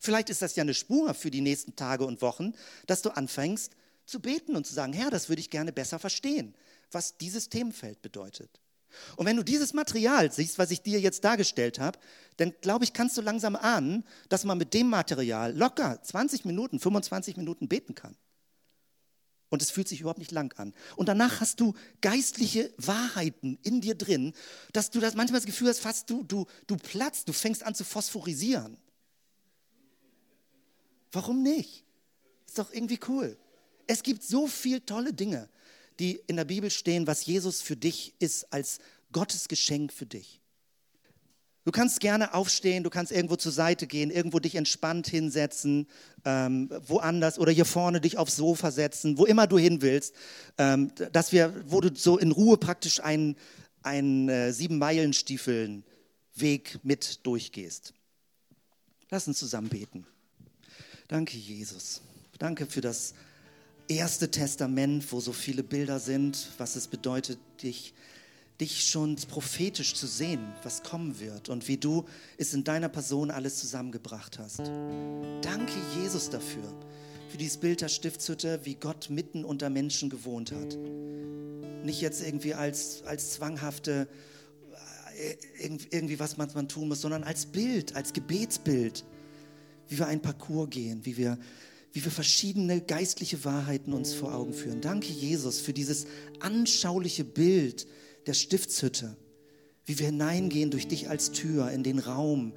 Vielleicht ist das ja eine Spur für die nächsten Tage und Wochen, dass du anfängst zu beten und zu sagen, Herr, das würde ich gerne besser verstehen, was dieses Themenfeld bedeutet. Und wenn du dieses Material siehst, was ich dir jetzt dargestellt habe, dann glaube ich, kannst du langsam ahnen, dass man mit dem Material locker 20 Minuten, 25 Minuten beten kann. Und es fühlt sich überhaupt nicht lang an. Und danach hast du geistliche Wahrheiten in dir drin, dass du das manchmal das Gefühl hast, fast du, du, du platzt, du fängst an zu phosphorisieren. Warum nicht? Ist doch irgendwie cool. Es gibt so viele tolle Dinge die in der Bibel stehen, was Jesus für dich ist, als Gottes Geschenk für dich. Du kannst gerne aufstehen, du kannst irgendwo zur Seite gehen, irgendwo dich entspannt hinsetzen, ähm, woanders oder hier vorne dich aufs Sofa setzen, wo immer du hin willst, ähm, dass wir, wo du so in Ruhe praktisch einen, einen äh, sieben Meilen Stiefeln Weg mit durchgehst. Lass uns zusammen beten. Danke, Jesus. Danke für das erste Testament, wo so viele Bilder sind, was es bedeutet, dich, dich schon prophetisch zu sehen, was kommen wird und wie du es in deiner Person alles zusammengebracht hast. Danke, Jesus, dafür, für dieses Bild der Stiftshütte, wie Gott mitten unter Menschen gewohnt hat. Nicht jetzt irgendwie als, als zwanghafte, äh, irgendwie was man, man tun muss, sondern als Bild, als Gebetsbild, wie wir einen Parcours gehen, wie wir wie wir verschiedene geistliche Wahrheiten uns vor Augen führen. Danke, Jesus, für dieses anschauliche Bild der Stiftshütte, wie wir hineingehen durch dich als Tür in den Raum,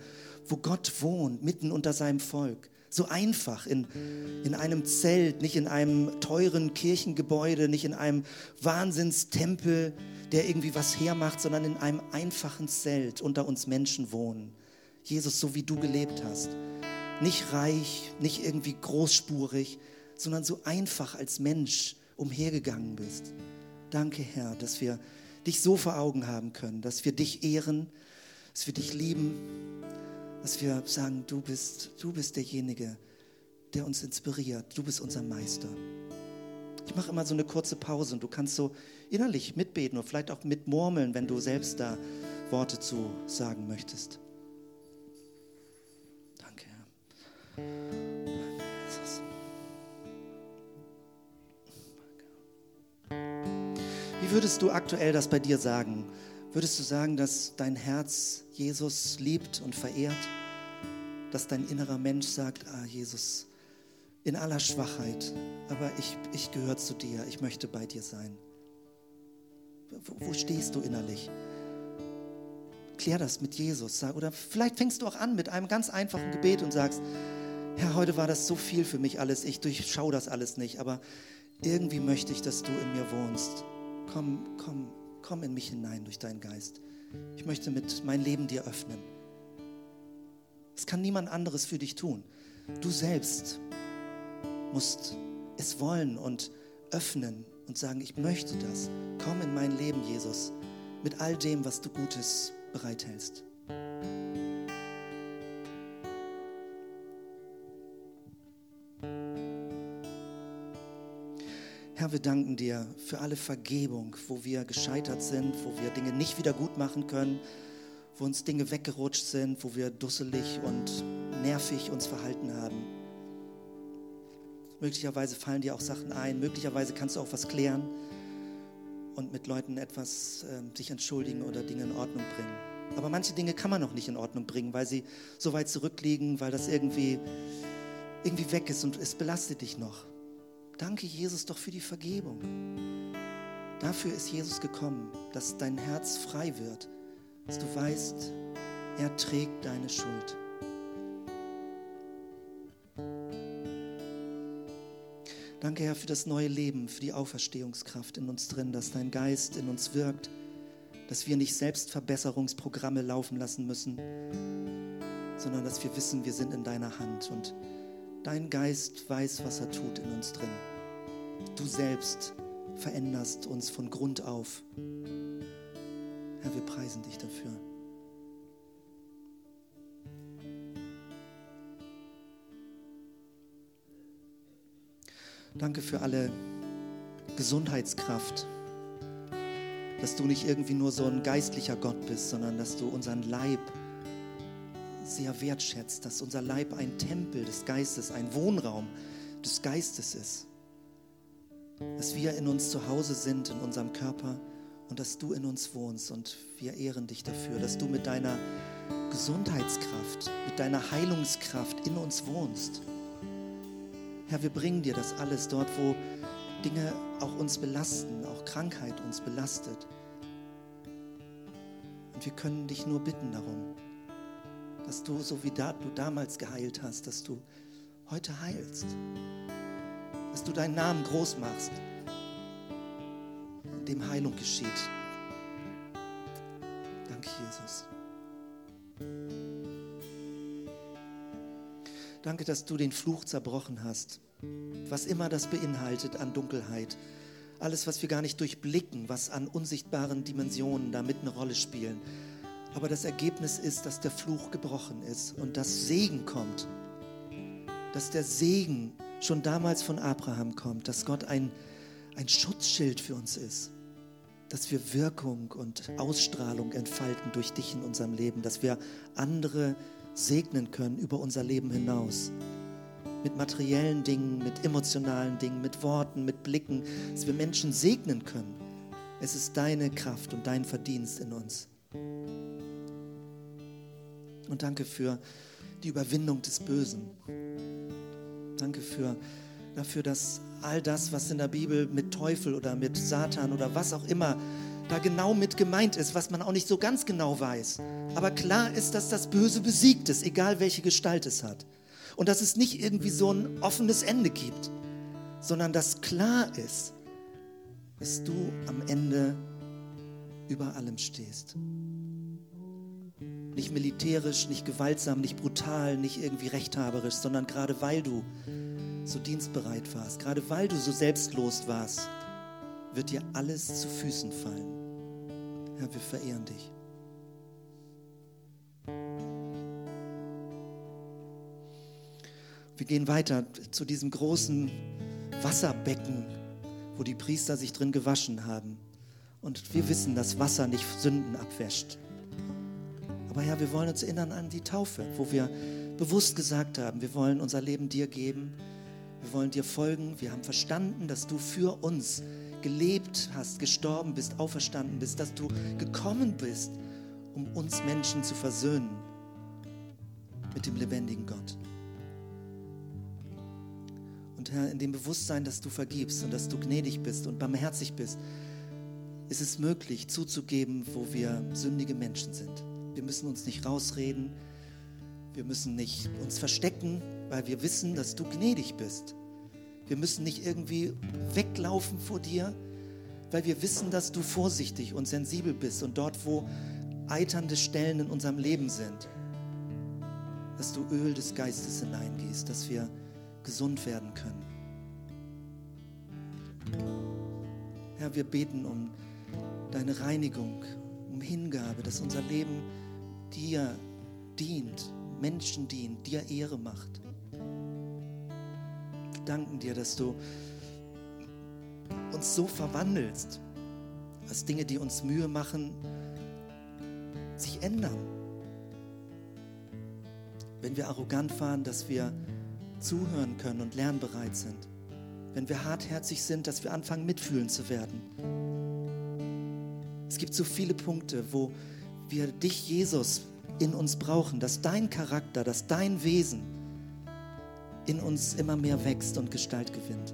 wo Gott wohnt, mitten unter seinem Volk. So einfach in, in einem Zelt, nicht in einem teuren Kirchengebäude, nicht in einem Wahnsinnstempel, der irgendwie was hermacht, sondern in einem einfachen Zelt unter uns Menschen wohnen. Jesus, so wie du gelebt hast. Nicht reich, nicht irgendwie großspurig, sondern so einfach als Mensch umhergegangen bist. Danke, Herr, dass wir dich so vor Augen haben können, dass wir dich ehren, dass wir dich lieben, dass wir sagen, du bist, du bist derjenige, der uns inspiriert. Du bist unser Meister. Ich mache immer so eine kurze Pause und du kannst so innerlich mitbeten oder vielleicht auch mitmurmeln, wenn du selbst da Worte zu sagen möchtest. Wie würdest du aktuell das bei dir sagen? Würdest du sagen, dass dein Herz Jesus liebt und verehrt? Dass dein innerer Mensch sagt, ah Jesus, in aller Schwachheit, aber ich, ich gehöre zu dir, ich möchte bei dir sein. Wo, wo stehst du innerlich? Klär das mit Jesus. Oder vielleicht fängst du auch an mit einem ganz einfachen Gebet und sagst, Herr, heute war das so viel für mich alles, ich durchschaue das alles nicht, aber irgendwie möchte ich, dass du in mir wohnst. Komm, komm, komm in mich hinein durch deinen Geist. Ich möchte mit mein Leben dir öffnen. Es kann niemand anderes für dich tun. Du selbst musst es wollen und öffnen und sagen, ich möchte das. Komm in mein Leben, Jesus, mit all dem, was du Gutes bereithältst. Herr, wir danken dir für alle Vergebung, wo wir gescheitert sind, wo wir Dinge nicht wieder gut machen können, wo uns Dinge weggerutscht sind, wo wir dusselig und nervig uns verhalten haben. Möglicherweise fallen dir auch Sachen ein, möglicherweise kannst du auch was klären und mit Leuten etwas äh, sich entschuldigen oder Dinge in Ordnung bringen. Aber manche Dinge kann man noch nicht in Ordnung bringen, weil sie so weit zurückliegen, weil das irgendwie, irgendwie weg ist und es belastet dich noch. Danke, Jesus, doch für die Vergebung. Dafür ist Jesus gekommen, dass dein Herz frei wird, dass du weißt, er trägt deine Schuld. Danke, Herr, für das neue Leben, für die Auferstehungskraft in uns drin, dass dein Geist in uns wirkt, dass wir nicht Selbstverbesserungsprogramme laufen lassen müssen, sondern dass wir wissen, wir sind in deiner Hand und Dein Geist weiß, was er tut in uns drin. Du selbst veränderst uns von Grund auf. Herr, wir preisen dich dafür. Danke für alle Gesundheitskraft, dass du nicht irgendwie nur so ein geistlicher Gott bist, sondern dass du unseren Leib sehr wertschätzt, dass unser Leib ein Tempel des Geistes, ein Wohnraum des Geistes ist. Dass wir in uns zu Hause sind, in unserem Körper und dass du in uns wohnst und wir ehren dich dafür, dass du mit deiner Gesundheitskraft, mit deiner Heilungskraft in uns wohnst. Herr, wir bringen dir das alles dort, wo Dinge auch uns belasten, auch Krankheit uns belastet. Und wir können dich nur bitten darum dass du, so wie da, du damals geheilt hast, dass du heute heilst. Dass du deinen Namen groß machst, dem Heilung geschieht. Danke, Jesus. Danke, dass du den Fluch zerbrochen hast, was immer das beinhaltet an Dunkelheit. Alles, was wir gar nicht durchblicken, was an unsichtbaren Dimensionen damit eine Rolle spielen. Aber das Ergebnis ist, dass der Fluch gebrochen ist und dass Segen kommt. Dass der Segen schon damals von Abraham kommt, dass Gott ein, ein Schutzschild für uns ist, dass wir Wirkung und Ausstrahlung entfalten durch dich in unserem Leben, dass wir andere segnen können über unser Leben hinaus. Mit materiellen Dingen, mit emotionalen Dingen, mit Worten, mit Blicken, dass wir Menschen segnen können. Es ist deine Kraft und dein Verdienst in uns. Und danke für die Überwindung des Bösen. Danke für, dafür, dass all das, was in der Bibel mit Teufel oder mit Satan oder was auch immer da genau mit gemeint ist, was man auch nicht so ganz genau weiß. Aber klar ist, dass das Böse besiegt ist, egal welche Gestalt es hat. Und dass es nicht irgendwie so ein offenes Ende gibt, sondern dass klar ist, dass du am Ende über allem stehst. Nicht militärisch, nicht gewaltsam, nicht brutal, nicht irgendwie rechthaberisch, sondern gerade weil du so dienstbereit warst, gerade weil du so selbstlos warst, wird dir alles zu Füßen fallen. Herr, wir verehren dich. Wir gehen weiter zu diesem großen Wasserbecken, wo die Priester sich drin gewaschen haben. Und wir wissen, dass Wasser nicht Sünden abwäscht. Aber Herr, wir wollen uns erinnern an die Taufe, wo wir bewusst gesagt haben, wir wollen unser Leben dir geben, wir wollen dir folgen, wir haben verstanden, dass du für uns gelebt hast, gestorben bist, auferstanden bist, dass du gekommen bist, um uns Menschen zu versöhnen mit dem lebendigen Gott. Und Herr, in dem Bewusstsein, dass du vergibst und dass du gnädig bist und barmherzig bist, ist es möglich zuzugeben, wo wir sündige Menschen sind. Wir müssen uns nicht rausreden. Wir müssen nicht uns verstecken, weil wir wissen, dass du gnädig bist. Wir müssen nicht irgendwie weglaufen vor dir, weil wir wissen, dass du vorsichtig und sensibel bist und dort, wo eiternde Stellen in unserem Leben sind, dass du Öl des Geistes hineingehst, dass wir gesund werden können. Herr, wir beten um deine Reinigung, um Hingabe, dass unser Leben dir dient, Menschen dient, dir Ehre macht. Wir danken dir, dass du uns so verwandelst, dass Dinge, die uns Mühe machen, sich ändern. Wenn wir arrogant fahren, dass wir zuhören können und lernbereit sind. Wenn wir hartherzig sind, dass wir anfangen mitfühlen zu werden. Es gibt so viele Punkte, wo wir dich, Jesus, in uns brauchen, dass dein Charakter, dass dein Wesen in uns immer mehr wächst und Gestalt gewinnt.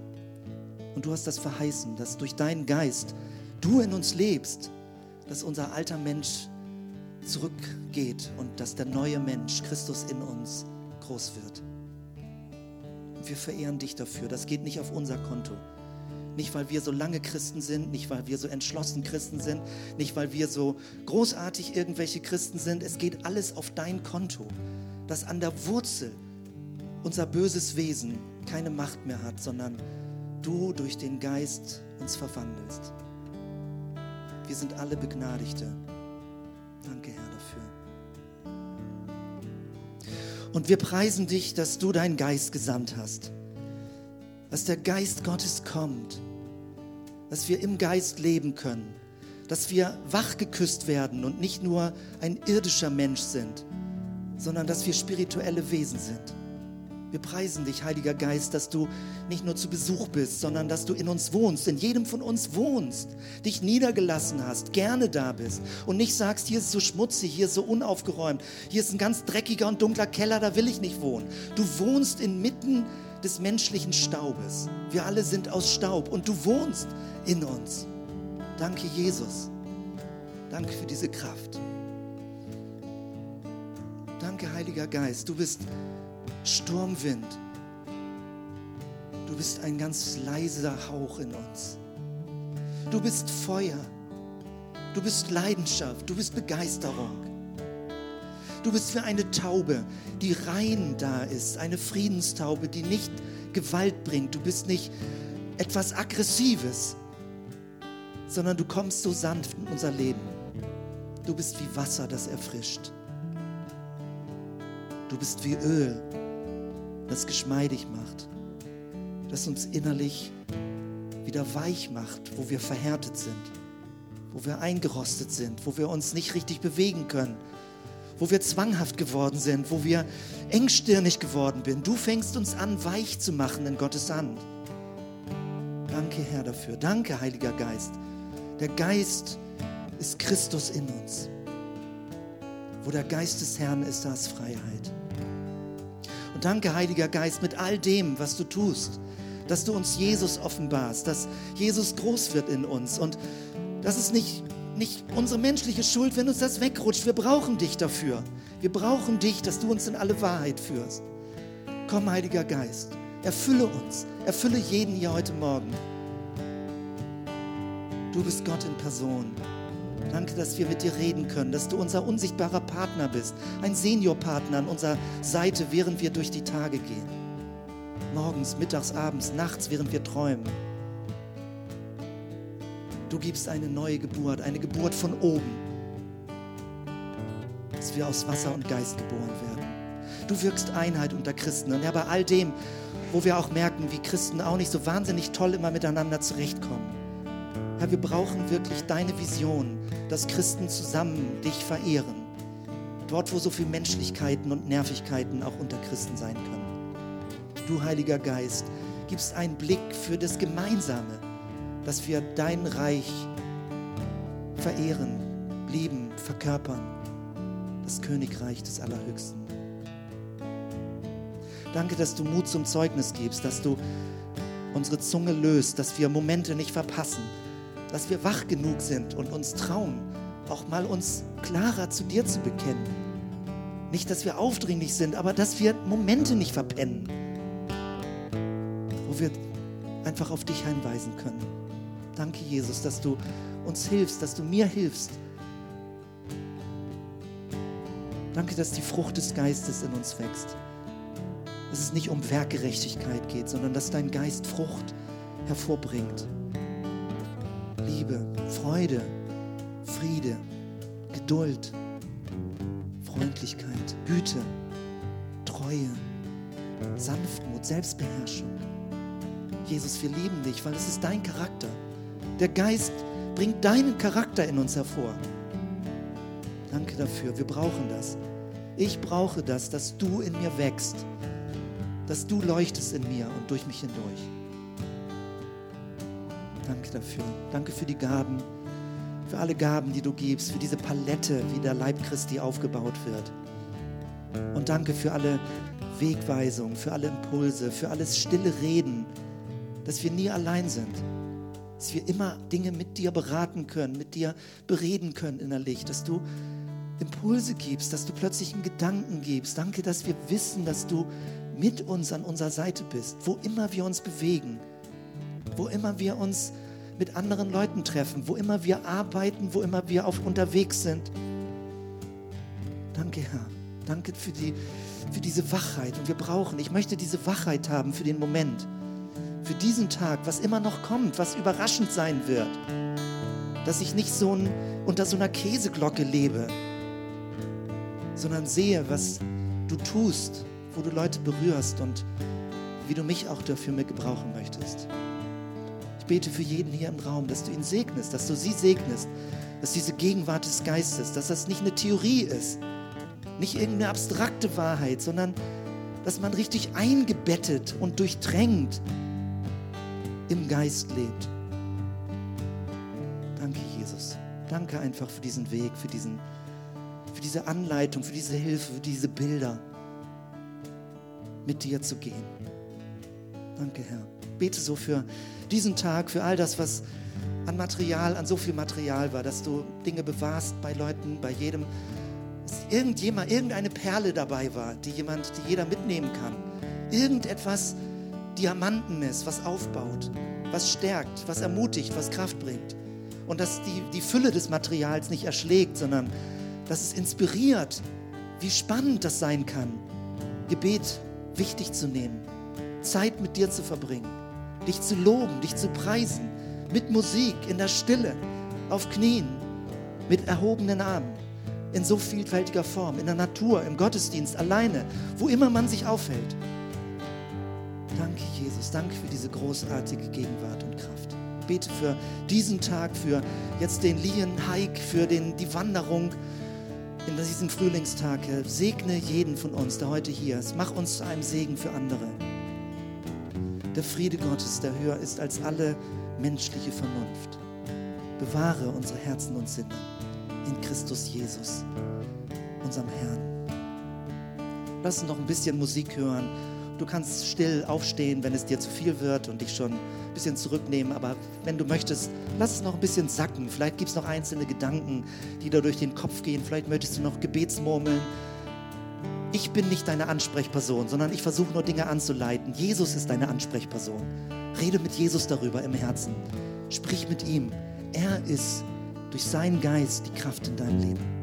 Und du hast das verheißen, dass durch deinen Geist du in uns lebst, dass unser alter Mensch zurückgeht und dass der neue Mensch, Christus in uns, groß wird. Und wir verehren dich dafür. Das geht nicht auf unser Konto. Nicht, weil wir so lange Christen sind, nicht, weil wir so entschlossen Christen sind, nicht, weil wir so großartig irgendwelche Christen sind. Es geht alles auf dein Konto, dass an der Wurzel unser böses Wesen keine Macht mehr hat, sondern du durch den Geist uns verwandelst. Wir sind alle Begnadigte. Danke, Herr, dafür. Und wir preisen dich, dass du deinen Geist gesandt hast. Dass der Geist Gottes kommt dass wir im Geist leben können, dass wir wachgeküsst werden und nicht nur ein irdischer Mensch sind, sondern dass wir spirituelle Wesen sind. Wir preisen dich, Heiliger Geist, dass du nicht nur zu Besuch bist, sondern dass du in uns wohnst, in jedem von uns wohnst, dich niedergelassen hast, gerne da bist und nicht sagst, hier ist so schmutzig, hier ist so unaufgeräumt, hier ist ein ganz dreckiger und dunkler Keller, da will ich nicht wohnen. Du wohnst inmitten des menschlichen Staubes. Wir alle sind aus Staub und du wohnst in uns. Danke, Jesus. Danke für diese Kraft. Danke, Heiliger Geist. Du bist Sturmwind. Du bist ein ganz leiser Hauch in uns. Du bist Feuer. Du bist Leidenschaft. Du bist Begeisterung. Du bist wie eine Taube, die rein da ist, eine Friedenstaube, die nicht Gewalt bringt. Du bist nicht etwas Aggressives, sondern du kommst so sanft in unser Leben. Du bist wie Wasser, das erfrischt. Du bist wie Öl, das geschmeidig macht. das uns innerlich wieder weich macht, wo wir verhärtet sind, wo wir eingerostet sind, wo wir uns nicht richtig bewegen können, wo wir zwanghaft geworden sind, wo wir engstirnig geworden sind. Du fängst uns an, weich zu machen in Gottes Hand. Danke, Herr, dafür. Danke, Heiliger Geist. Der Geist ist Christus in uns. Wo der Geist des Herrn ist, da ist Freiheit. Und danke, Heiliger Geist, mit all dem, was du tust, dass du uns Jesus offenbarst, dass Jesus groß wird in uns. Und das ist nicht, nicht unsere menschliche Schuld, wenn uns das wegrutscht. Wir brauchen dich dafür. Wir brauchen dich, dass du uns in alle Wahrheit führst. Komm, Heiliger Geist, erfülle uns, erfülle jeden hier heute Morgen. Du bist Gott in Person. Danke, dass wir mit dir reden können, dass du unser unsichtbarer Partner bist, ein Seniorpartner an unserer Seite, während wir durch die Tage gehen. Morgens, mittags, abends, nachts, während wir träumen. Du gibst eine neue Geburt, eine Geburt von oben, dass wir aus Wasser und Geist geboren werden. Du wirkst Einheit unter Christen und ja, bei all dem, wo wir auch merken, wie Christen auch nicht so wahnsinnig toll immer miteinander zurechtkommen. Herr, wir brauchen wirklich deine Vision, dass Christen zusammen dich verehren. Dort, wo so viel Menschlichkeiten und Nervigkeiten auch unter Christen sein können. Du, Heiliger Geist, gibst einen Blick für das Gemeinsame, dass wir dein Reich verehren, lieben, verkörpern. Das Königreich des Allerhöchsten. Danke, dass du Mut zum Zeugnis gibst, dass du unsere Zunge löst, dass wir Momente nicht verpassen, dass wir wach genug sind und uns trauen, auch mal uns klarer zu dir zu bekennen. Nicht, dass wir aufdringlich sind, aber dass wir Momente nicht verpennen, wo wir einfach auf dich hinweisen können. Danke, Jesus, dass du uns hilfst, dass du mir hilfst. Danke, dass die Frucht des Geistes in uns wächst. Dass es nicht um Werkgerechtigkeit geht, sondern dass dein Geist Frucht hervorbringt. Liebe, Freude, Friede, Geduld, Freundlichkeit, Güte, Treue, Sanftmut, Selbstbeherrschung. Jesus, wir lieben dich, weil es ist dein Charakter. Der Geist bringt deinen Charakter in uns hervor. Danke dafür, wir brauchen das. Ich brauche das, dass du in mir wächst, dass du leuchtest in mir und durch mich hindurch. Danke dafür. Danke für die Gaben, für alle Gaben, die du gibst, für diese Palette, wie der Leib Christi aufgebaut wird. Und danke für alle Wegweisungen, für alle Impulse, für alles stille Reden, dass wir nie allein sind. Dass wir immer Dinge mit dir beraten können, mit dir bereden können innerlich, dass du Impulse gibst, dass du plötzlich einen Gedanken gibst. Danke, dass wir wissen, dass du mit uns an unserer Seite bist, wo immer wir uns bewegen wo immer wir uns mit anderen Leuten treffen, wo immer wir arbeiten, wo immer wir auf unterwegs sind. Danke, Herr. Danke für, die, für diese Wachheit. Und wir brauchen, ich möchte diese Wachheit haben für den Moment, für diesen Tag, was immer noch kommt, was überraschend sein wird. Dass ich nicht so ein, unter so einer Käseglocke lebe, sondern sehe, was du tust, wo du Leute berührst und wie du mich auch dafür mit gebrauchen möchtest bete für jeden hier im Raum, dass du ihn segnest, dass du sie segnest, dass diese Gegenwart des Geistes, dass das nicht eine Theorie ist, nicht irgendeine abstrakte Wahrheit, sondern dass man richtig eingebettet und durchdrängt im Geist lebt. Danke, Jesus. Danke einfach für diesen Weg, für, diesen, für diese Anleitung, für diese Hilfe, für diese Bilder, mit dir zu gehen. Danke, Herr. Bete so für diesen Tag, für all das, was an Material, an so viel Material war, dass du Dinge bewahrst bei Leuten, bei jedem, dass irgendjemand, irgendeine Perle dabei war, die jemand, die jeder mitnehmen kann. Irgendetwas Diamanten ist, was aufbaut, was stärkt, was ermutigt, was Kraft bringt. Und dass die, die Fülle des Materials nicht erschlägt, sondern dass es inspiriert, wie spannend das sein kann, Gebet wichtig zu nehmen, Zeit mit dir zu verbringen dich zu loben, dich zu preisen, mit Musik, in der Stille, auf Knien, mit erhobenen Armen, in so vielfältiger Form, in der Natur, im Gottesdienst, alleine, wo immer man sich aufhält. Danke, Jesus. Danke für diese großartige Gegenwart und Kraft. Bete für diesen Tag, für jetzt den Lien-Hike, für den, die Wanderung in diesem Frühlingstag. Segne jeden von uns, der heute hier ist. Mach uns zu einem Segen für andere. Der Friede Gottes, der höher ist als alle menschliche Vernunft. Bewahre unsere Herzen und Sinne in Christus Jesus, unserem Herrn. Lass uns noch ein bisschen Musik hören. Du kannst still aufstehen, wenn es dir zu viel wird und dich schon ein bisschen zurücknehmen. Aber wenn du möchtest, lass es noch ein bisschen sacken. Vielleicht gibt es noch einzelne Gedanken, die da durch den Kopf gehen. Vielleicht möchtest du noch Gebetsmurmeln. Ich bin nicht deine Ansprechperson, sondern ich versuche nur Dinge anzuleiten. Jesus ist deine Ansprechperson. Rede mit Jesus darüber im Herzen. Sprich mit ihm. Er ist durch seinen Geist die Kraft in deinem Leben.